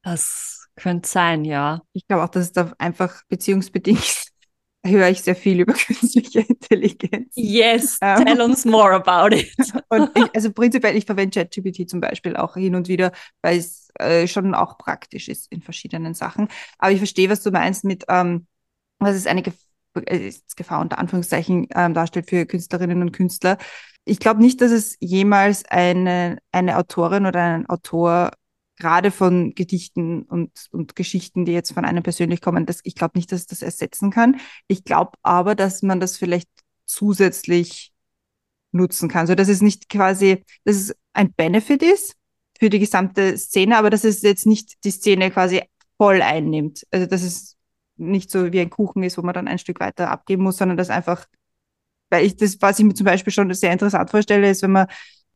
S3: Das könnte sein, ja.
S1: Ich glaube auch, dass es da einfach beziehungsbedingt höre ich sehr viel über [LAUGHS] künstliche Intelligenz.
S3: Yes, ähm, tell uns more about it. [LAUGHS]
S1: und ich, also [LAUGHS] prinzipiell, ich verwende ChatGPT zum Beispiel auch hin und wieder, weil es äh, schon auch praktisch ist in verschiedenen Sachen. Aber ich verstehe, was du meinst mit, ähm, was ist eine Gef äh, Gefahr unter Anführungszeichen ähm, darstellt für Künstlerinnen und Künstler. Ich glaube nicht, dass es jemals eine, eine Autorin oder einen Autor gerade von Gedichten und, und Geschichten, die jetzt von einem persönlich kommen, das, ich glaube nicht, dass das ersetzen kann. Ich glaube aber, dass man das vielleicht zusätzlich nutzen kann, so dass es nicht quasi, dass es ein Benefit ist für die gesamte Szene, aber dass es jetzt nicht die Szene quasi voll einnimmt. Also dass es nicht so wie ein Kuchen ist, wo man dann ein Stück weiter abgeben muss, sondern dass einfach, weil ich das, was ich mir zum Beispiel schon sehr interessant vorstelle, ist, wenn man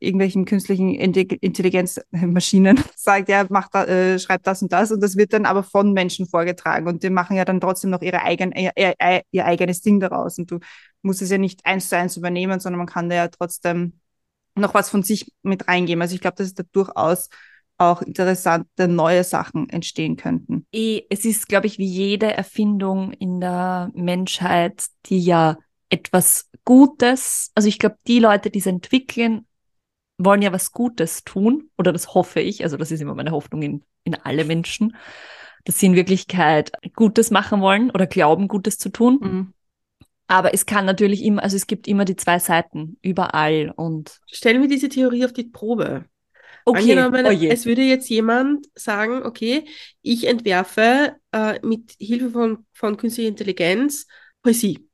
S1: irgendwelchen künstlichen Intelligenzmaschinen [LAUGHS] [LAUGHS] sagt, ja, macht da, äh, schreibt das und das und das wird dann aber von Menschen vorgetragen und die machen ja dann trotzdem noch ihre eigen, ihr, ihr, eigenes Ding daraus und du musst es ja nicht eins zu eins übernehmen, sondern man kann da ja trotzdem noch was von sich mit reingeben. Also ich glaube, dass es da durchaus auch interessante neue Sachen entstehen könnten.
S3: Eh, es ist, glaube ich, wie jede Erfindung in der Menschheit, die ja etwas Gutes, also ich glaube, die Leute, die es entwickeln, wollen ja was Gutes tun, oder das hoffe ich, also das ist immer meine Hoffnung in, in alle Menschen, dass sie in Wirklichkeit Gutes machen wollen oder glauben, Gutes zu tun. Mhm. Aber es kann natürlich immer, also es gibt immer die zwei Seiten überall und.
S2: Stellen wir diese Theorie auf die Probe.
S3: Okay.
S2: Angenommen, oh es würde jetzt jemand sagen, okay, ich entwerfe äh, mit Hilfe von, von künstlicher Intelligenz Poesie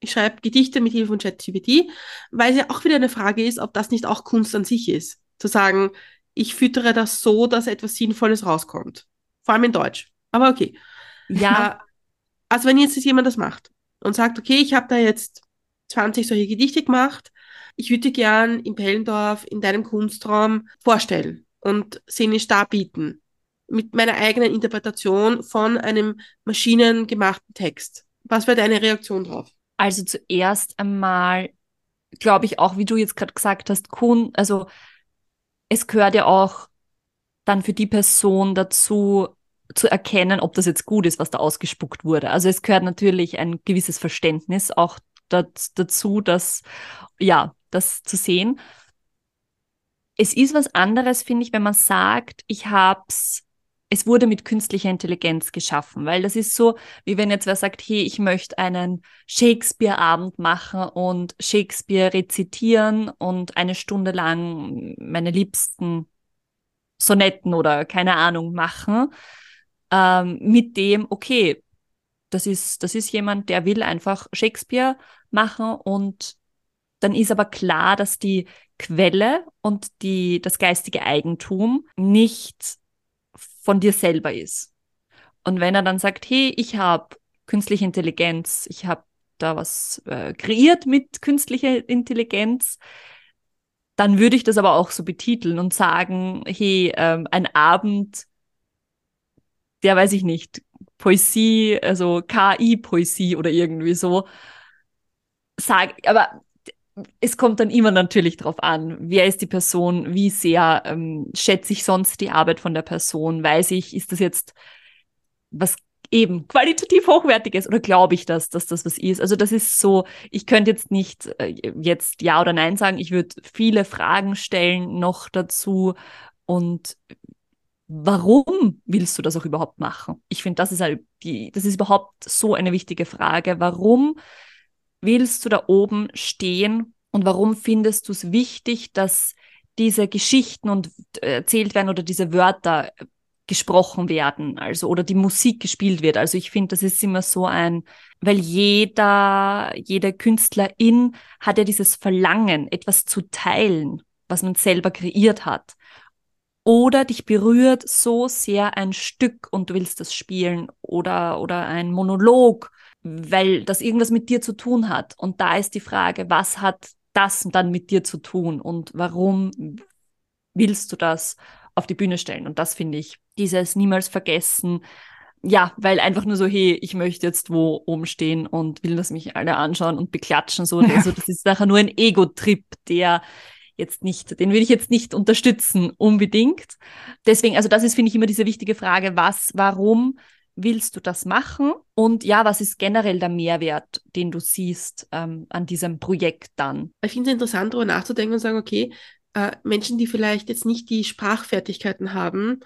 S2: ich schreibe Gedichte mit Hilfe von ChatGPT, weil es ja auch wieder eine Frage ist, ob das nicht auch Kunst an sich ist. Zu sagen, ich füttere das so, dass etwas Sinnvolles rauskommt. Vor allem in Deutsch. Aber okay.
S3: Ja. Äh,
S2: also wenn jetzt jemand das macht und sagt, okay, ich habe da jetzt 20 solche Gedichte gemacht, ich würde gern in Pellendorf in deinem Kunstraum vorstellen und szenisch darbieten. Mit meiner eigenen Interpretation von einem maschinengemachten Text. Was wäre deine Reaktion drauf?
S3: Also zuerst einmal, glaube ich auch, wie du jetzt gerade gesagt hast, Kun, also es gehört ja auch dann für die Person dazu, zu erkennen, ob das jetzt gut ist, was da ausgespuckt wurde. Also es gehört natürlich ein gewisses Verständnis auch dazu, dass, ja, das zu sehen. Es ist was anderes, finde ich, wenn man sagt, ich habe es es wurde mit künstlicher Intelligenz geschaffen, weil das ist so, wie wenn jetzt wer sagt, hey, ich möchte einen Shakespeare-Abend machen und Shakespeare rezitieren und eine Stunde lang meine liebsten Sonetten oder keine Ahnung machen, ähm, mit dem, okay, das ist, das ist jemand, der will einfach Shakespeare machen und dann ist aber klar, dass die Quelle und die, das geistige Eigentum nicht von dir selber ist. Und wenn er dann sagt, hey, ich habe künstliche Intelligenz, ich habe da was äh, kreiert mit künstlicher Intelligenz, dann würde ich das aber auch so betiteln und sagen, hey, ähm, ein Abend, der weiß ich nicht, Poesie, also KI-Poesie oder irgendwie so. Sag, aber es kommt dann immer natürlich drauf an, wer ist die Person, wie sehr ähm, schätze ich sonst die Arbeit von der Person, weiß ich, ist das jetzt was eben qualitativ hochwertiges oder glaube ich das, dass das was ist? Also das ist so, ich könnte jetzt nicht äh, jetzt ja oder nein sagen, ich würde viele Fragen stellen noch dazu und warum willst du das auch überhaupt machen? Ich finde, das ist halt die, das ist überhaupt so eine wichtige Frage. Warum willst du da oben stehen und warum findest du es wichtig, dass diese Geschichten und äh, erzählt werden oder diese Wörter gesprochen werden, also oder die Musik gespielt wird. Also ich finde, das ist immer so ein, weil jeder, jede Künstlerin hat ja dieses Verlangen, etwas zu teilen, was man selber kreiert hat. Oder dich berührt so sehr ein Stück und du willst das spielen oder, oder ein Monolog, weil das irgendwas mit dir zu tun hat. Und da ist die Frage, was hat das dann mit dir zu tun und warum willst du das auf die Bühne stellen? Und das finde ich, dieses niemals vergessen. Ja, weil einfach nur so, hey, ich möchte jetzt wo oben stehen und will, dass mich alle anschauen und beklatschen. So, also das ist nachher nur ein Ego-Trip, der jetzt nicht, den will ich jetzt nicht unterstützen, unbedingt. Deswegen, also das ist, finde ich, immer diese wichtige Frage, was, warum willst du das machen? Und ja, was ist generell der Mehrwert, den du siehst ähm, an diesem Projekt dann?
S2: Ich finde es interessant, darüber nachzudenken und sagen, okay, äh, Menschen, die vielleicht jetzt nicht die Sprachfertigkeiten haben,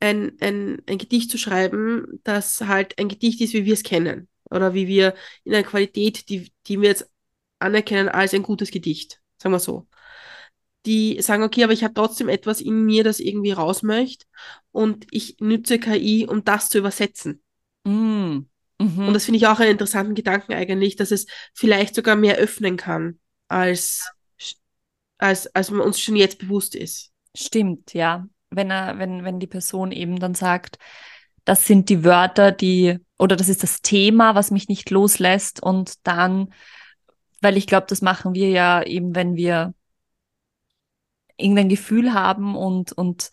S2: ein, ein, ein Gedicht zu schreiben, das halt ein Gedicht ist, wie wir es kennen. Oder wie wir in einer Qualität, die, die wir jetzt anerkennen als ein gutes Gedicht. Sagen wir so die sagen, okay, aber ich habe trotzdem etwas in mir, das irgendwie raus möchte und ich nütze KI, um das zu übersetzen. Mm. Mhm. Und das finde ich auch einen interessanten Gedanken eigentlich, dass es vielleicht sogar mehr öffnen kann, als, als, als man uns schon jetzt bewusst ist.
S3: Stimmt, ja. Wenn er, wenn, wenn die Person eben dann sagt, das sind die Wörter, die, oder das ist das Thema, was mich nicht loslässt und dann, weil ich glaube, das machen wir ja eben, wenn wir irgendein Gefühl haben und, und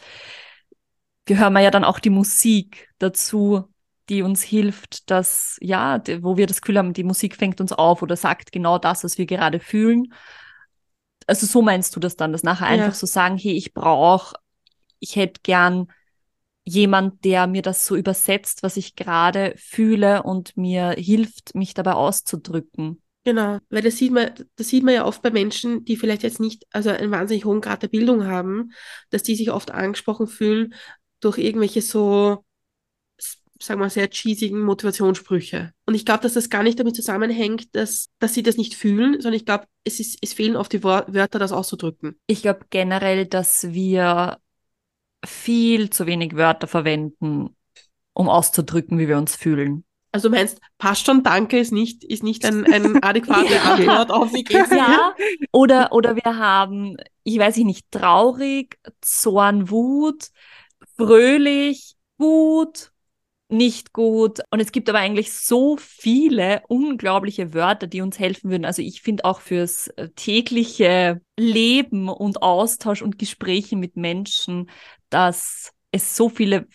S3: wir hören ja dann auch die Musik dazu, die uns hilft, dass, ja, wo wir das Gefühl haben, die Musik fängt uns auf oder sagt genau das, was wir gerade fühlen. Also so meinst du das dann, dass nachher ja. einfach so sagen, hey, ich brauche, ich hätte gern jemand, der mir das so übersetzt, was ich gerade fühle und mir hilft, mich dabei auszudrücken.
S2: Genau, weil das sieht man, das sieht man ja oft bei Menschen, die vielleicht jetzt nicht, also einen wahnsinnig hohen Grad der Bildung haben, dass die sich oft angesprochen fühlen durch irgendwelche so, sagen wir mal, sehr cheesigen Motivationssprüche. Und ich glaube, dass das gar nicht damit zusammenhängt, dass, dass sie das nicht fühlen, sondern ich glaube, es, ist, es fehlen oft die Wörter, das auszudrücken.
S3: Ich glaube generell, dass wir viel zu wenig Wörter verwenden, um auszudrücken, wie wir uns fühlen.
S2: Also du meinst, passt schon, danke ist nicht, ist nicht ein, ein [LAUGHS] adäquate ja. Antwort auf geht's dir? Ja.
S3: Oder, oder wir haben, ich weiß nicht, traurig, Zorn, Wut, fröhlich, gut, nicht gut. Und es gibt aber eigentlich so viele unglaubliche Wörter, die uns helfen würden. Also ich finde auch fürs äh, tägliche Leben und Austausch und Gespräche mit Menschen, dass es so viele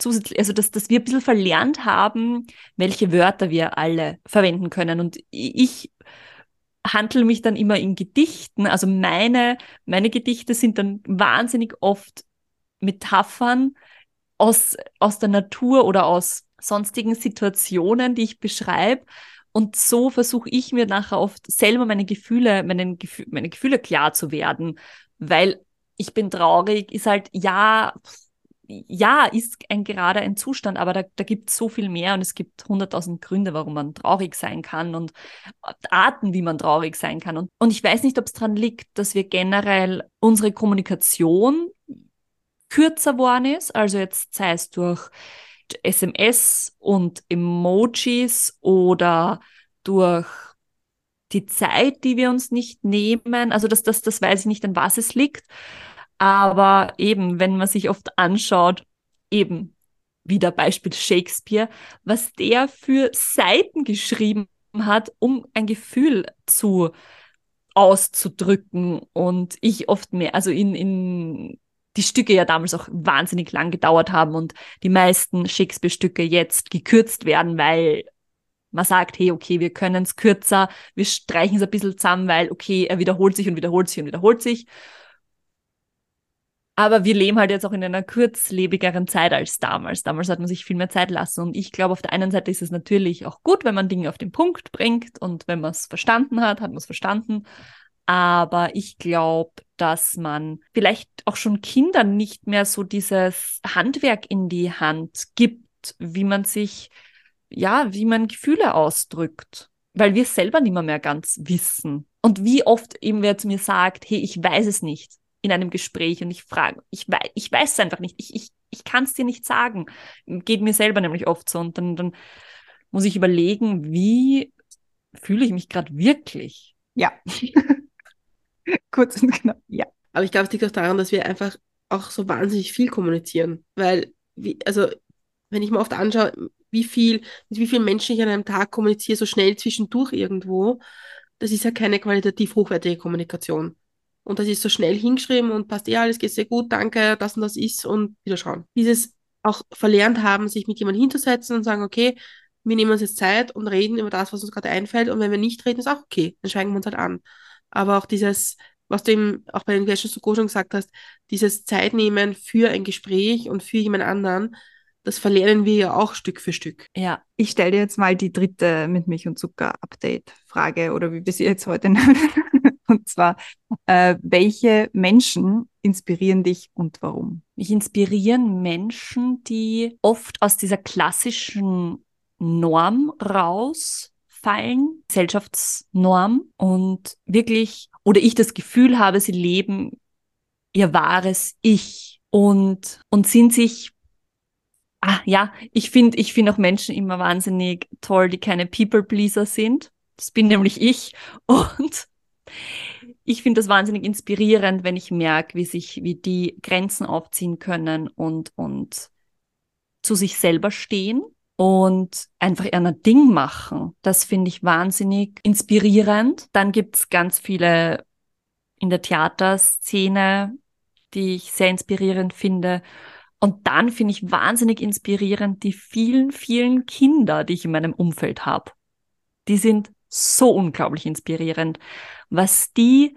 S3: zusätzlich, also dass, dass wir ein bisschen verlernt haben, welche Wörter wir alle verwenden können. Und ich handle mich dann immer in Gedichten. Also meine, meine Gedichte sind dann wahnsinnig oft Metaphern aus, aus der Natur oder aus sonstigen Situationen, die ich beschreibe. Und so versuche ich mir nachher oft selber meine Gefühle, meine, Gefühle, meine Gefühle klar zu werden, weil ich bin traurig, ist halt, ja, ja, ist ein gerade ein Zustand, aber da, da gibt es so viel mehr und es gibt hunderttausend Gründe, warum man traurig sein kann und Arten, wie man traurig sein kann. Und, und ich weiß nicht, ob es daran liegt, dass wir generell unsere Kommunikation kürzer worden ist, also jetzt sei es durch SMS und Emojis oder durch die Zeit, die wir uns nicht nehmen. Also das, das, das weiß ich nicht, an was es liegt. Aber eben, wenn man sich oft anschaut, eben wieder Beispiel Shakespeare, was der für Seiten geschrieben hat, um ein Gefühl zu auszudrücken und ich oft mehr, also in, in die Stücke ja damals auch wahnsinnig lang gedauert haben und die meisten Shakespeare-Stücke jetzt gekürzt werden, weil man sagt, hey, okay, wir können es kürzer, wir streichen es ein bisschen zusammen, weil, okay, er wiederholt sich und wiederholt sich und wiederholt sich. Aber wir leben halt jetzt auch in einer kurzlebigeren Zeit als damals. Damals hat man sich viel mehr Zeit lassen. Und ich glaube, auf der einen Seite ist es natürlich auch gut, wenn man Dinge auf den Punkt bringt und wenn man es verstanden hat, hat man es verstanden. Aber ich glaube, dass man vielleicht auch schon Kindern nicht mehr so dieses Handwerk in die Hand gibt, wie man sich, ja, wie man Gefühle ausdrückt. Weil wir selber nicht mehr, mehr ganz wissen. Und wie oft eben wer zu mir sagt, hey, ich weiß es nicht in einem Gespräch und ich frage, ich weiß, ich weiß es einfach nicht. Ich, ich, ich kann es dir nicht sagen. Geht mir selber nämlich oft so. Und dann, dann muss ich überlegen, wie fühle ich mich gerade wirklich?
S1: Ja. [LAUGHS] Kurz und knapp, ja.
S2: Aber ich glaube, es liegt auch daran, dass wir einfach auch so wahnsinnig viel kommunizieren. Weil, wie, also, wenn ich mir oft anschaue, wie viel, mit wie vielen Menschen ich an einem Tag kommuniziere, so schnell zwischendurch irgendwo, das ist ja keine qualitativ hochwertige Kommunikation. Und das ist so schnell hingeschrieben und passt ja, alles geht sehr gut, danke, das und das ist und wieder schauen. Dieses auch verlernt haben, sich mit jemandem hinzusetzen und sagen, okay, wir nehmen uns jetzt Zeit und reden über das, was uns gerade einfällt. Und wenn wir nicht reden, ist auch okay, dann schweigen wir uns halt an aber auch dieses, was du eben auch bei den Questions to Go schon gesagt hast, dieses Zeitnehmen für ein Gespräch und für jemand anderen, das verlernen wir ja auch Stück für Stück.
S1: Ja, ich stelle dir jetzt mal die dritte mit Milch und Zucker Update-Frage oder wie wir sie jetzt heute nennen. Und zwar, äh, welche Menschen inspirieren dich und warum?
S3: Mich inspirieren Menschen, die oft aus dieser klassischen Norm raus fallen, Gesellschaftsnorm und wirklich, oder ich das Gefühl habe, sie leben ihr wahres Ich und, und sind sich Ah, ja, ich finde ich finde auch Menschen immer wahnsinnig toll, die keine People-Pleaser sind. Das bin nämlich ich. [LAUGHS] Und ich finde das wahnsinnig inspirierend, wenn ich merke, wie sich, wie die Grenzen aufziehen können und, und zu sich selber stehen und einfach ein Ding machen. Das finde ich wahnsinnig inspirierend. Dann gibt's ganz viele in der Theaterszene, die ich sehr inspirierend finde. Und dann finde ich wahnsinnig inspirierend die vielen, vielen Kinder, die ich in meinem Umfeld habe. Die sind so unglaublich inspirierend, was die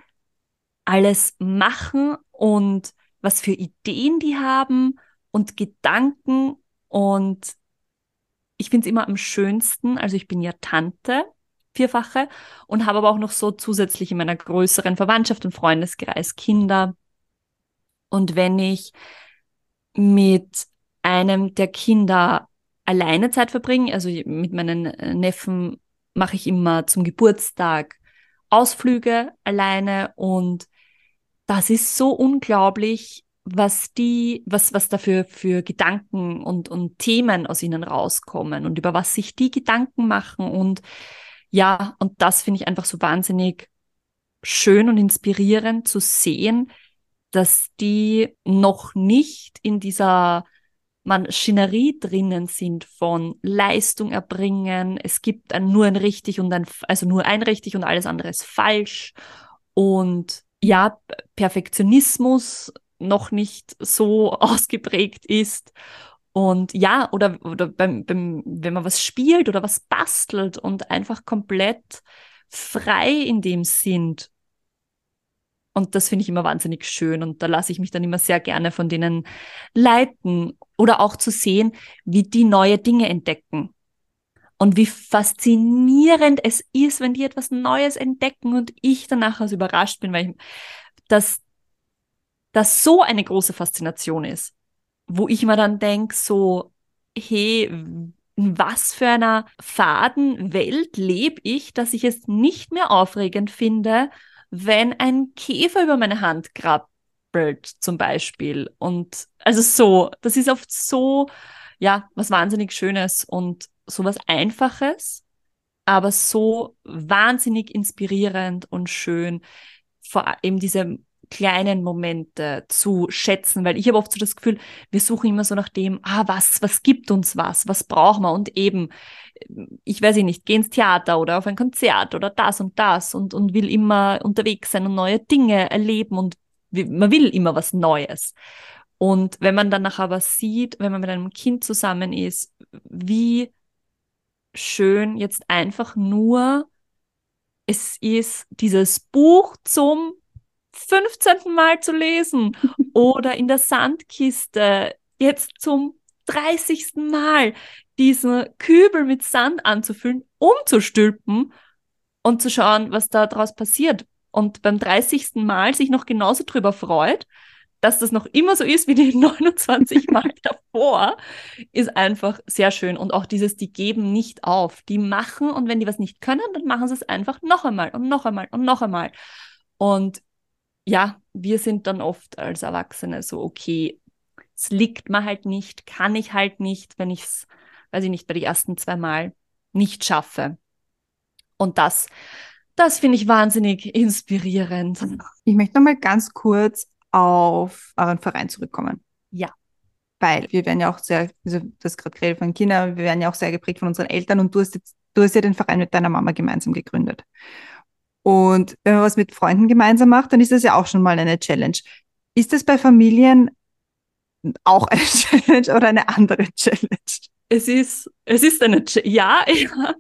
S3: alles machen und was für Ideen die haben und Gedanken und ich finde es immer am schönsten, also ich bin ja Tante, vierfache, und habe aber auch noch so zusätzlich in meiner größeren Verwandtschaft und Freundeskreis Kinder. Und wenn ich mit einem der Kinder alleine Zeit verbringe, also mit meinen Neffen mache ich immer zum Geburtstag Ausflüge alleine und das ist so unglaublich, was die, was, was dafür für Gedanken und, und Themen aus ihnen rauskommen und über was sich die Gedanken machen. Und ja, und das finde ich einfach so wahnsinnig schön und inspirierend zu sehen, dass die noch nicht in dieser Maschinerie drinnen sind von Leistung erbringen. Es gibt ein, nur ein richtig und ein, also nur ein richtig und alles andere ist falsch. Und ja, Perfektionismus noch nicht so [LAUGHS] ausgeprägt ist. Und ja, oder, oder beim, beim, wenn man was spielt oder was bastelt und einfach komplett frei in dem sind. Und das finde ich immer wahnsinnig schön. Und da lasse ich mich dann immer sehr gerne von denen leiten. Oder auch zu sehen, wie die neue Dinge entdecken. Und wie faszinierend es ist, wenn die etwas Neues entdecken und ich danach als überrascht bin, weil ich, das, das so eine große Faszination ist, wo ich mir dann denke, so, hey, in was für einer faden Welt lebe ich, dass ich es nicht mehr aufregend finde, wenn ein Käfer über meine Hand krabbelt, zum Beispiel. Und also so, das ist oft so, ja, was wahnsinnig Schönes und so was Einfaches, aber so wahnsinnig inspirierend und schön. Vor allem diese kleinen Momente zu schätzen, weil ich habe oft so das Gefühl, wir suchen immer so nach dem, ah, was, was gibt uns was, was brauchen wir und eben, ich weiß nicht, geh ins Theater oder auf ein Konzert oder das und das und, und will immer unterwegs sein und neue Dinge erleben und man will immer was Neues. Und wenn man dann nachher aber sieht, wenn man mit einem Kind zusammen ist, wie schön jetzt einfach nur es ist dieses Buch zum 15. Mal zu lesen [LAUGHS] oder in der Sandkiste jetzt zum 30. Mal diesen Kübel mit Sand anzufüllen, umzustülpen und zu schauen, was da draus passiert. Und beim 30. Mal sich noch genauso drüber freut, dass das noch immer so ist wie die [LAUGHS] 29 Mal [LAUGHS] davor, ist einfach sehr schön. Und auch dieses, die geben nicht auf. Die machen und wenn die was nicht können, dann machen sie es einfach noch einmal und noch einmal und noch einmal. Und ja, wir sind dann oft als Erwachsene so, okay, es liegt mir halt nicht, kann ich halt nicht, wenn ich es, weiß ich nicht, bei den ersten zwei Mal nicht schaffe. Und das, das finde ich wahnsinnig inspirierend.
S1: Ich möchte noch mal ganz kurz auf euren Verein zurückkommen.
S3: Ja.
S1: Weil wir werden ja auch sehr, also du hast gerade geredet von Kindern, wir werden ja auch sehr geprägt von unseren Eltern und du hast jetzt, du hast ja den Verein mit deiner Mama gemeinsam gegründet. Und wenn man was mit Freunden gemeinsam macht, dann ist das ja auch schon mal eine Challenge. Ist das bei Familien auch eine [LAUGHS] Challenge oder eine andere Challenge?
S3: Es ist, es ist eine, Ch ja, [LAUGHS] ja.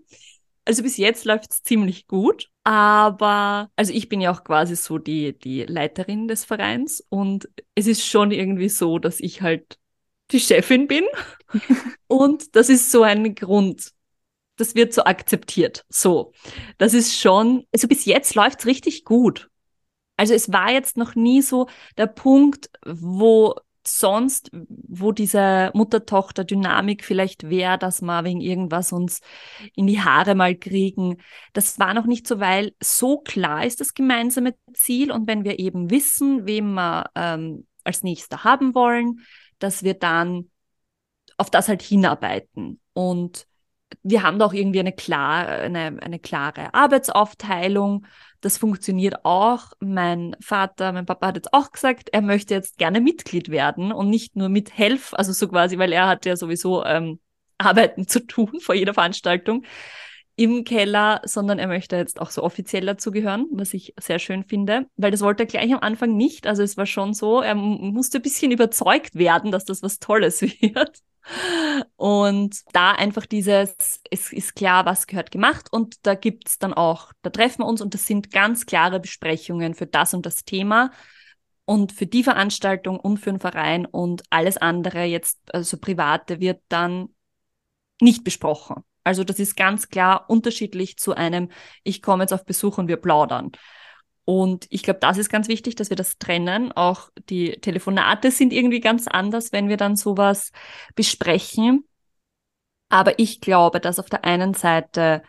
S3: Also bis jetzt läuft es ziemlich gut. Aber, also ich bin ja auch quasi so die, die Leiterin des Vereins und es ist schon irgendwie so, dass ich halt die Chefin bin. [LAUGHS] und das ist so ein Grund. Das wird so akzeptiert. So. Das ist schon, also bis jetzt läuft's richtig gut. Also es war jetzt noch nie so der Punkt, wo sonst, wo diese Mutter-Tochter-Dynamik vielleicht wäre, dass wir wegen irgendwas uns in die Haare mal kriegen. Das war noch nicht so, weil so klar ist das gemeinsame Ziel und wenn wir eben wissen, wem wir ähm, als nächster haben wollen, dass wir dann auf das halt hinarbeiten. Und wir haben da auch irgendwie eine, klar, eine, eine klare Arbeitsaufteilung das funktioniert auch. Mein Vater, mein Papa hat jetzt auch gesagt, er möchte jetzt gerne Mitglied werden und nicht nur mithelfen, also so quasi, weil er hat ja sowieso ähm, Arbeiten zu tun vor jeder Veranstaltung im Keller, sondern er möchte jetzt auch so offiziell dazugehören, was ich sehr schön finde, weil das wollte er gleich am Anfang nicht. Also es war schon so, er musste ein bisschen überzeugt werden, dass das was Tolles [LAUGHS] wird. Und da einfach dieses, es ist klar, was gehört gemacht und da gibt es dann auch, da treffen wir uns und das sind ganz klare Besprechungen für das und das Thema und für die Veranstaltung und für den Verein und alles andere jetzt, also private, wird dann nicht besprochen. Also das ist ganz klar unterschiedlich zu einem, ich komme jetzt auf Besuch und wir plaudern. Und ich glaube, das ist ganz wichtig, dass wir das trennen. Auch die Telefonate sind irgendwie ganz anders, wenn wir dann sowas besprechen. Aber ich glaube, dass auf der einen Seite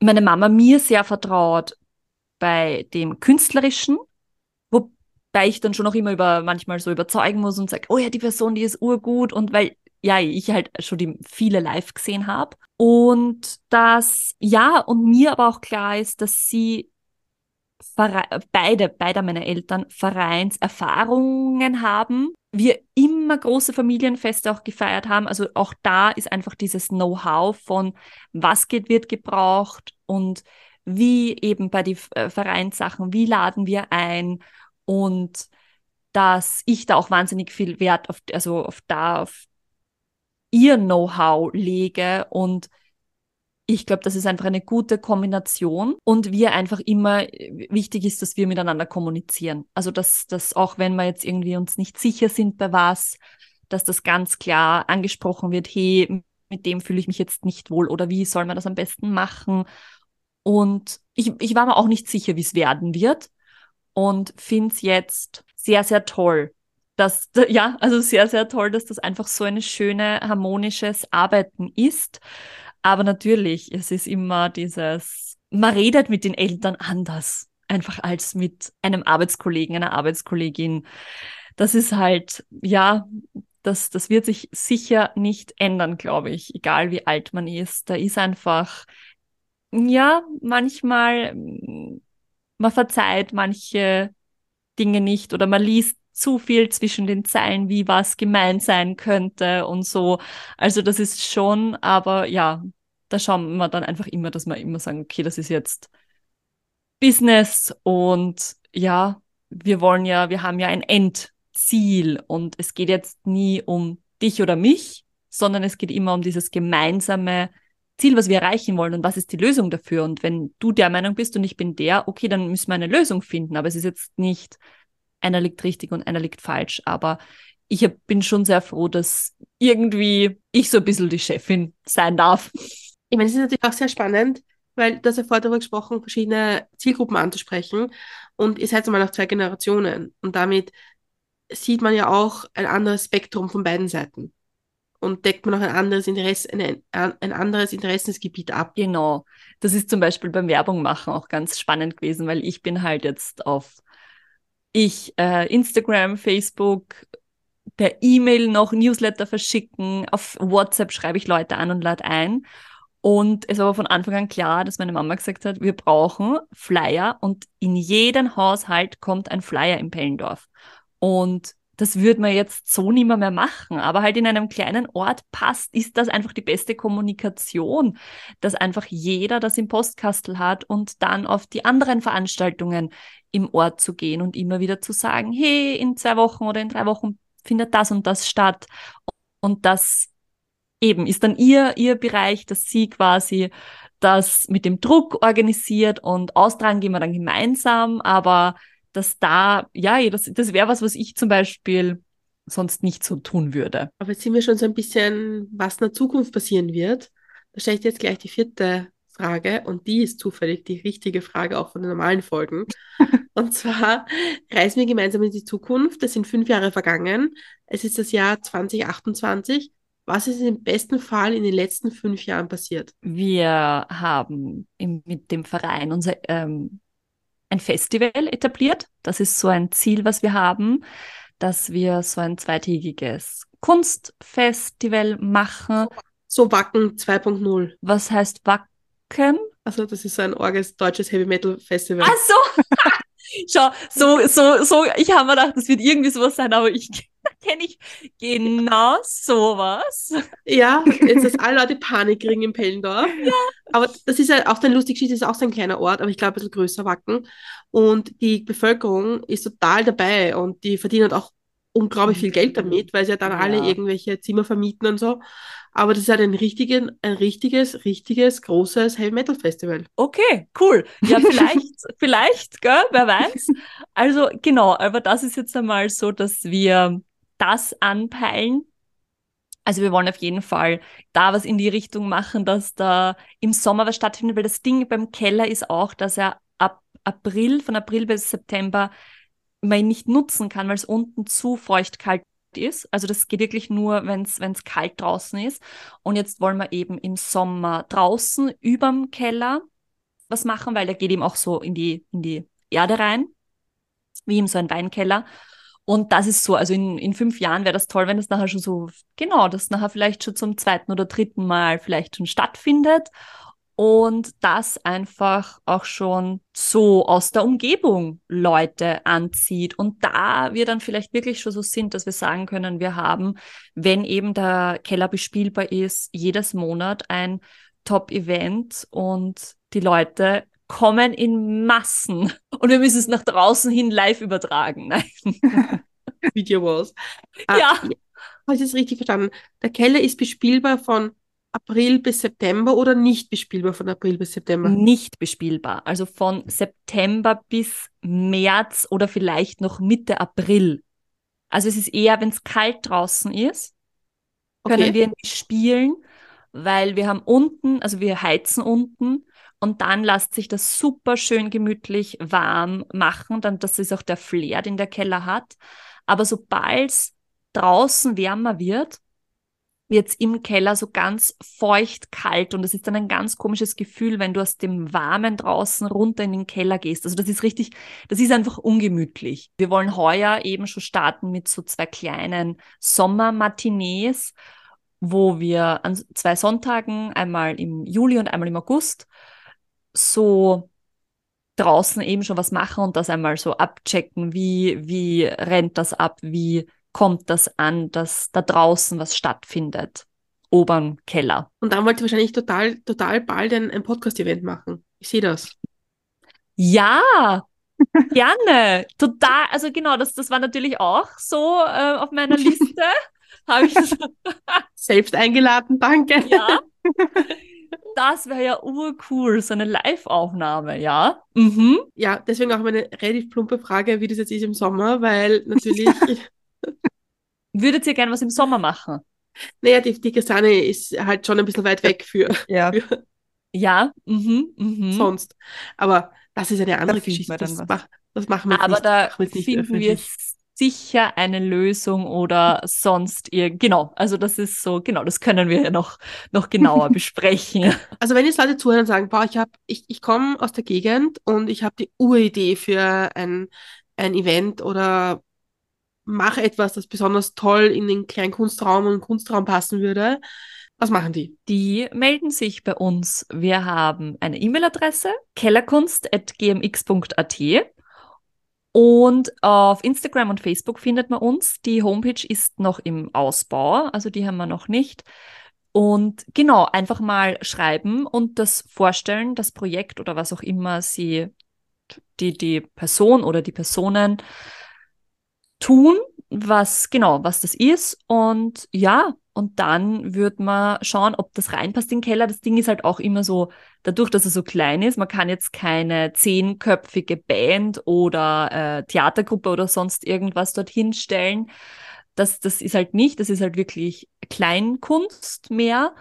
S3: meine Mama mir sehr vertraut bei dem Künstlerischen, wobei ich dann schon auch immer über manchmal so überzeugen muss und sage, oh ja, die Person, die ist urgut und weil ja, ich halt schon die viele live gesehen habe. Und dass, ja, und mir aber auch klar ist, dass sie beide, beide meiner Eltern Vereinserfahrungen haben. Wir immer große Familienfeste auch gefeiert haben. Also auch da ist einfach dieses Know-how von was geht, wird gebraucht und wie eben bei den äh, Vereinssachen, wie laden wir ein und dass ich da auch wahnsinnig viel Wert auf, also auf da, auf ihr Know-how lege und ich glaube, das ist einfach eine gute Kombination und wir einfach immer wichtig ist, dass wir miteinander kommunizieren. Also dass, dass auch wenn wir jetzt irgendwie uns nicht sicher sind bei was, dass das ganz klar angesprochen wird, hey, mit dem fühle ich mich jetzt nicht wohl oder wie soll man das am besten machen? Und ich, ich war mir auch nicht sicher, wie es werden wird und finde es jetzt sehr, sehr toll, dass, [LAUGHS] ja, also sehr, sehr toll, dass das einfach so ein schöne, harmonisches Arbeiten ist. Aber natürlich, es ist immer dieses, man redet mit den Eltern anders, einfach als mit einem Arbeitskollegen, einer Arbeitskollegin. Das ist halt, ja, das, das wird sich sicher nicht ändern, glaube ich, egal wie alt man ist. Da ist einfach, ja, manchmal, man verzeiht manche Dinge nicht oder man liest zu viel zwischen den Zeilen, wie was gemeint sein könnte und so. Also das ist schon, aber ja, da schauen wir dann einfach immer, dass wir immer sagen, okay, das ist jetzt Business und ja, wir wollen ja, wir haben ja ein Endziel und es geht jetzt nie um dich oder mich, sondern es geht immer um dieses gemeinsame Ziel, was wir erreichen wollen und was ist die Lösung dafür. Und wenn du der Meinung bist und ich bin der, okay, dann müssen wir eine Lösung finden. Aber es ist jetzt nicht, einer liegt richtig und einer liegt falsch. Aber ich bin schon sehr froh, dass irgendwie ich so ein bisschen die Chefin sein darf.
S2: Ich meine, es ist natürlich auch sehr spannend, weil hast ja vorher darüber gesprochen, verschiedene Zielgruppen anzusprechen. Und ihr seid mal nach zwei Generationen. Und damit sieht man ja auch ein anderes Spektrum von beiden Seiten. Und deckt man auch ein anderes Interesse, ein, ein anderes Interessensgebiet ab.
S3: Genau. Das ist zum Beispiel beim Werbung machen auch ganz spannend gewesen, weil ich bin halt jetzt auf ich äh, Instagram, Facebook, per E-Mail noch Newsletter verschicken, auf WhatsApp schreibe ich Leute an und lade ein. Und es war von Anfang an klar, dass meine Mama gesagt hat, wir brauchen Flyer und in jeden Haushalt kommt ein Flyer im Pellendorf. Und das würde man jetzt so nicht mehr, mehr machen. Aber halt in einem kleinen Ort passt, ist das einfach die beste Kommunikation, dass einfach jeder das im Postkastel hat und dann auf die anderen Veranstaltungen im Ort zu gehen und immer wieder zu sagen, hey, in zwei Wochen oder in drei Wochen findet das und das statt. Und das eben ist dann ihr, ihr Bereich, dass sie quasi das mit dem Druck organisiert und austragen gehen wir dann gemeinsam, aber dass da, ja, das, das wäre was, was ich zum Beispiel sonst nicht so tun würde.
S2: Aber jetzt sind wir schon so ein bisschen, was in der Zukunft passieren wird. Da stelle ich dir jetzt gleich die vierte Frage und die ist zufällig die richtige Frage auch von den normalen Folgen. [LAUGHS] und zwar reisen wir gemeinsam in die Zukunft. Es sind fünf Jahre vergangen. Es ist das Jahr 2028. Was ist im besten Fall in den letzten fünf Jahren passiert?
S3: Wir haben im, mit dem Verein unser ähm, ein Festival etabliert. Das ist so ein Ziel, was wir haben, dass wir so ein zweitägiges Kunstfestival machen.
S2: So Wacken 2.0.
S3: Was heißt Wacken?
S2: Also das ist so ein orges deutsches Heavy Metal Festival.
S3: Ach so. [LAUGHS] Schau, so, so, so, ich habe mir gedacht, das wird irgendwie sowas sein, aber ich [LAUGHS] kenne ich genau sowas.
S2: Ja, jetzt, dass alle Leute Panik kriegen im Pellendorf. Ja. Aber das ist ja auch dann lustig, das ist auch so ein kleiner Ort, aber ich glaube ein bisschen größer Wacken. Und die Bevölkerung ist total dabei und die verdienen auch unglaublich viel Geld damit, weil sie ja dann ja. alle irgendwelche Zimmer vermieten und so. Aber das ist halt ein, richtigen, ein richtiges, richtiges, großes Heavy Metal Festival.
S3: Okay, cool. Ja, [LAUGHS] vielleicht, vielleicht, gell, wer weiß. Also genau, aber das ist jetzt einmal so, dass wir das anpeilen. Also wir wollen auf jeden Fall da was in die Richtung machen, dass da im Sommer was stattfindet, weil das Ding beim Keller ist auch, dass er ab April, von April bis September man ihn nicht nutzen kann, weil es unten zu feucht kalt ist. Also das geht wirklich nur, wenn es kalt draußen ist. Und jetzt wollen wir eben im Sommer draußen überm Keller was machen, weil der geht eben auch so in die, in die Erde rein, wie in so ein Weinkeller. Und das ist so, also in, in fünf Jahren wäre das toll, wenn das nachher schon so, genau, das nachher vielleicht schon zum zweiten oder dritten Mal vielleicht schon stattfindet und das einfach auch schon so aus der Umgebung Leute anzieht und da wir dann vielleicht wirklich schon so sind, dass wir sagen können, wir haben, wenn eben der Keller bespielbar ist, jedes Monat ein Top-Event und die Leute kommen in Massen [LAUGHS] und wir müssen es nach draußen hin live übertragen. [LAUGHS] Nein.
S2: Video Walls.
S3: Ja.
S2: Ah, habe ich das richtig verstanden? Der Keller ist bespielbar von April bis September oder nicht bespielbar von April bis September?
S3: Nicht bespielbar. Also von September bis März oder vielleicht noch Mitte April. Also es ist eher, wenn es kalt draußen ist, können okay. wir nicht spielen, weil wir haben unten, also wir heizen unten und dann lässt sich das super schön gemütlich warm machen. Dann, das ist auch der Flair, den der Keller hat. Aber sobald es draußen wärmer wird, wird es im Keller so ganz feucht kalt und es ist dann ein ganz komisches Gefühl, wenn du aus dem Warmen draußen runter in den Keller gehst. Also das ist richtig, das ist einfach ungemütlich. Wir wollen heuer eben schon starten mit so zwei kleinen Sommermatinees, wo wir an zwei Sonntagen, einmal im Juli und einmal im August, so draußen eben schon was machen und das einmal so abchecken, wie, wie rennt das ab, wie kommt das an, dass da draußen was stattfindet, oberen Keller.
S2: Und dann wollt ihr wahrscheinlich total, total bald ein, ein Podcast-Event machen. Ich sehe das.
S3: Ja, [LAUGHS] gerne. Total. Also genau, das, das war natürlich auch so äh, auf meiner Liste. [LAUGHS] Habe ich das [LAUGHS]
S2: Selbst eingeladen, danke.
S3: ja. Das wäre ja urcool, so eine Live-Aufnahme, ja. Mhm.
S2: Ja, deswegen auch meine relativ plumpe Frage, wie das jetzt ist im Sommer, weil natürlich,
S3: Würdet ihr gerne was im Sommer machen?
S2: naja, die, die Kastanie ist halt schon ein bisschen weit weg für, [LAUGHS]
S1: Ja,
S2: für
S3: Ja, mhm, mhm.
S2: sonst. Aber das ist eine andere
S1: finden
S2: Geschichte. Das,
S1: was.
S2: mach, das machen wir
S3: Aber
S2: nicht,
S3: da
S2: wir
S3: finden wir sicher eine Lösung oder sonst ihr, genau, also das ist so, genau, das können wir ja noch, noch genauer [LAUGHS] besprechen.
S2: Also wenn jetzt Leute zuhören und sagen, boah, ich ich, ich komme aus der Gegend und ich habe die Uridee für ein, ein Event oder mache etwas, das besonders toll in den Kleinkunstraum und Kunstraum passen würde, was machen die?
S3: Die melden sich bei uns. Wir haben eine E-Mail-Adresse, kellerkunst.gmx.at und auf Instagram und Facebook findet man uns. Die Homepage ist noch im Ausbau, also die haben wir noch nicht. Und genau, einfach mal schreiben und das vorstellen, das Projekt oder was auch immer sie, die, die Person oder die Personen tun, was genau, was das ist. Und ja, und dann wird man schauen, ob das reinpasst in den Keller. Das Ding ist halt auch immer so, dadurch, dass er so klein ist, man kann jetzt keine zehnköpfige Band oder äh, Theatergruppe oder sonst irgendwas dorthin stellen. Das, das ist halt nicht, das ist halt wirklich Kleinkunst mehr,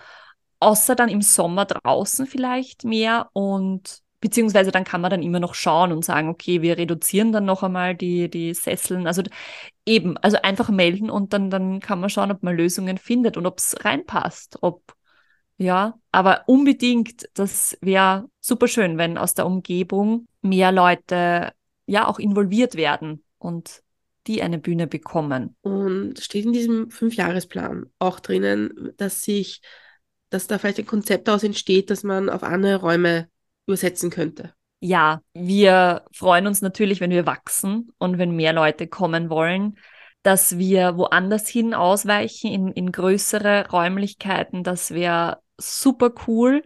S3: außer dann im Sommer draußen vielleicht mehr und beziehungsweise dann kann man dann immer noch schauen und sagen, okay, wir reduzieren dann noch einmal die, die Sesseln. Also eben, also einfach melden und dann, dann kann man schauen, ob man Lösungen findet und ob es reinpasst, ob ja, aber unbedingt, das wäre super schön, wenn aus der Umgebung mehr Leute ja auch involviert werden und die eine Bühne bekommen.
S2: Und steht in diesem Fünfjahresplan auch drinnen, dass sich, dass da vielleicht ein Konzept daraus entsteht, dass man auf andere Räume übersetzen könnte.
S3: Ja, wir freuen uns natürlich, wenn wir wachsen und wenn mehr Leute kommen wollen, dass wir woanders hin ausweichen, in, in größere Räumlichkeiten. Das wäre super cool.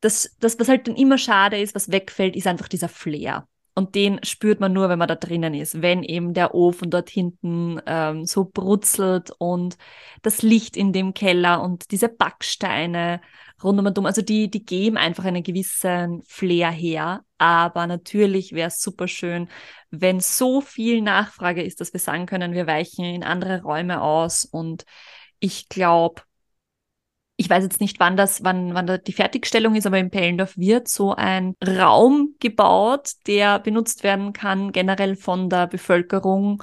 S3: Das, das, was halt dann immer schade ist, was wegfällt, ist einfach dieser Flair. Und den spürt man nur, wenn man da drinnen ist, wenn eben der Ofen dort hinten ähm, so brutzelt und das Licht in dem Keller und diese Backsteine rund um und um. Also die, die geben einfach einen gewissen Flair her. Aber natürlich wäre es super schön, wenn so viel Nachfrage ist, dass wir sagen können, wir weichen in andere Räume aus. Und ich glaube, ich weiß jetzt nicht, wann das, wann, wann die Fertigstellung ist, aber in Pellendorf wird so ein Raum gebaut, der benutzt werden kann, generell von der Bevölkerung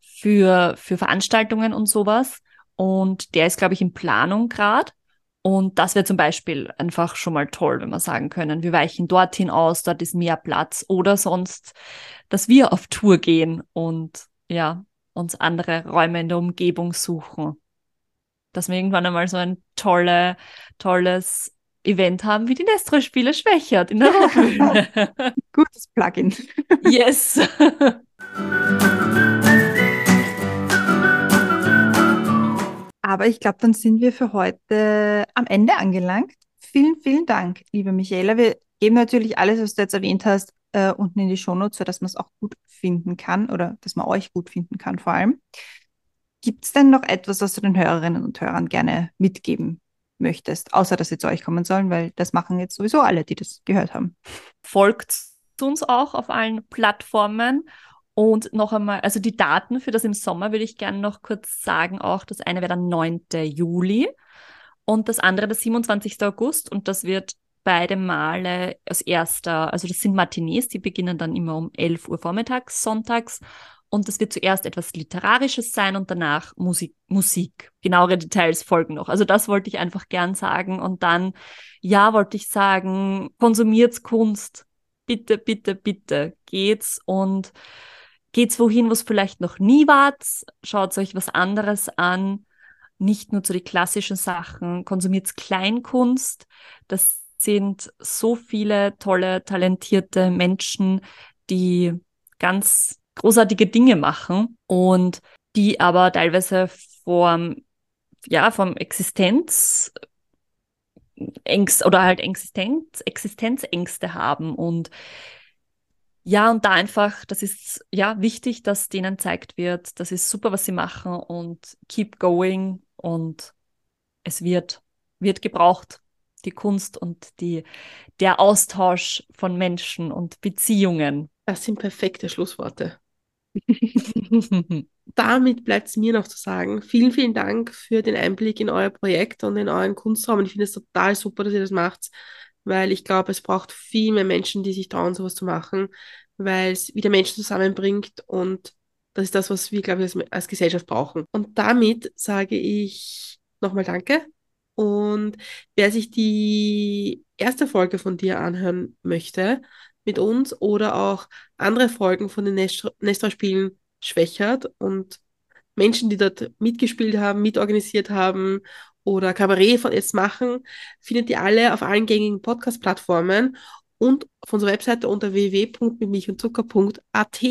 S3: für, für Veranstaltungen und sowas. Und der ist, glaube ich, in Planung gerade. Und das wäre zum Beispiel einfach schon mal toll, wenn wir sagen können, wir weichen dorthin aus, dort ist mehr Platz oder sonst, dass wir auf Tour gehen und ja, uns andere Räume in der Umgebung suchen. Dass wir irgendwann einmal so ein tolle, tolles Event haben, wie die Nestro-Spiele Schwächert in der [LAUGHS] Rockbühne.
S1: Gutes Plugin.
S3: yes. [LAUGHS]
S1: Aber ich glaube, dann sind wir für heute am Ende angelangt. Vielen, vielen Dank, liebe Michaela. Wir geben natürlich alles, was du jetzt erwähnt hast, äh, unten in die Shownotes, sodass man es auch gut finden kann oder dass man euch gut finden kann vor allem. Gibt es denn noch etwas, was du den Hörerinnen und Hörern gerne mitgeben möchtest, außer dass sie zu euch kommen sollen, weil das machen jetzt sowieso alle, die das gehört haben.
S3: Folgt uns auch auf allen Plattformen. Und noch einmal, also die Daten für das im Sommer würde ich gerne noch kurz sagen auch. Das eine wäre der 9. Juli und das andere der 27. August. Und das wird beide Male als erster, also das sind Matinees, die beginnen dann immer um 11 Uhr vormittags, sonntags. Und das wird zuerst etwas Literarisches sein und danach Musik. Musik. Genauere Details folgen noch. Also das wollte ich einfach gern sagen. Und dann, ja, wollte ich sagen, konsumiert Kunst. Bitte, bitte, bitte geht's und geht's wohin, wo es vielleicht noch nie wart. Schaut euch was anderes an. Nicht nur zu den klassischen Sachen. Konsumiert Kleinkunst. Das sind so viele tolle, talentierte Menschen, die ganz großartige Dinge machen und die aber teilweise vom, ja, vom Existenz Ängste oder halt Existenz, Existenzängste haben und ja, und da einfach, das ist ja wichtig, dass denen zeigt wird, das ist super, was sie machen und keep going und es wird, wird gebraucht, die Kunst und die, der Austausch von Menschen und Beziehungen.
S2: Das sind perfekte Schlussworte. [LAUGHS] Damit bleibt es mir noch zu sagen, vielen, vielen Dank für den Einblick in euer Projekt und in euren Kunstraum. Und ich finde es total super, dass ihr das macht, weil ich glaube, es braucht viel mehr Menschen, die sich trauen, sowas zu machen, weil es wieder Menschen zusammenbringt und das ist das, was wir, glaube ich, als, als Gesellschaft brauchen. Und damit sage ich nochmal Danke. Und wer sich die erste Folge von dir anhören möchte mit uns oder auch andere Folgen von den Nestor-Spielen schwächert und Menschen, die dort mitgespielt haben, mitorganisiert haben oder Kabarett von jetzt machen, findet ihr alle auf allen gängigen Podcast-Plattformen und auf unserer Webseite unter www.mitmilchundzucker.at.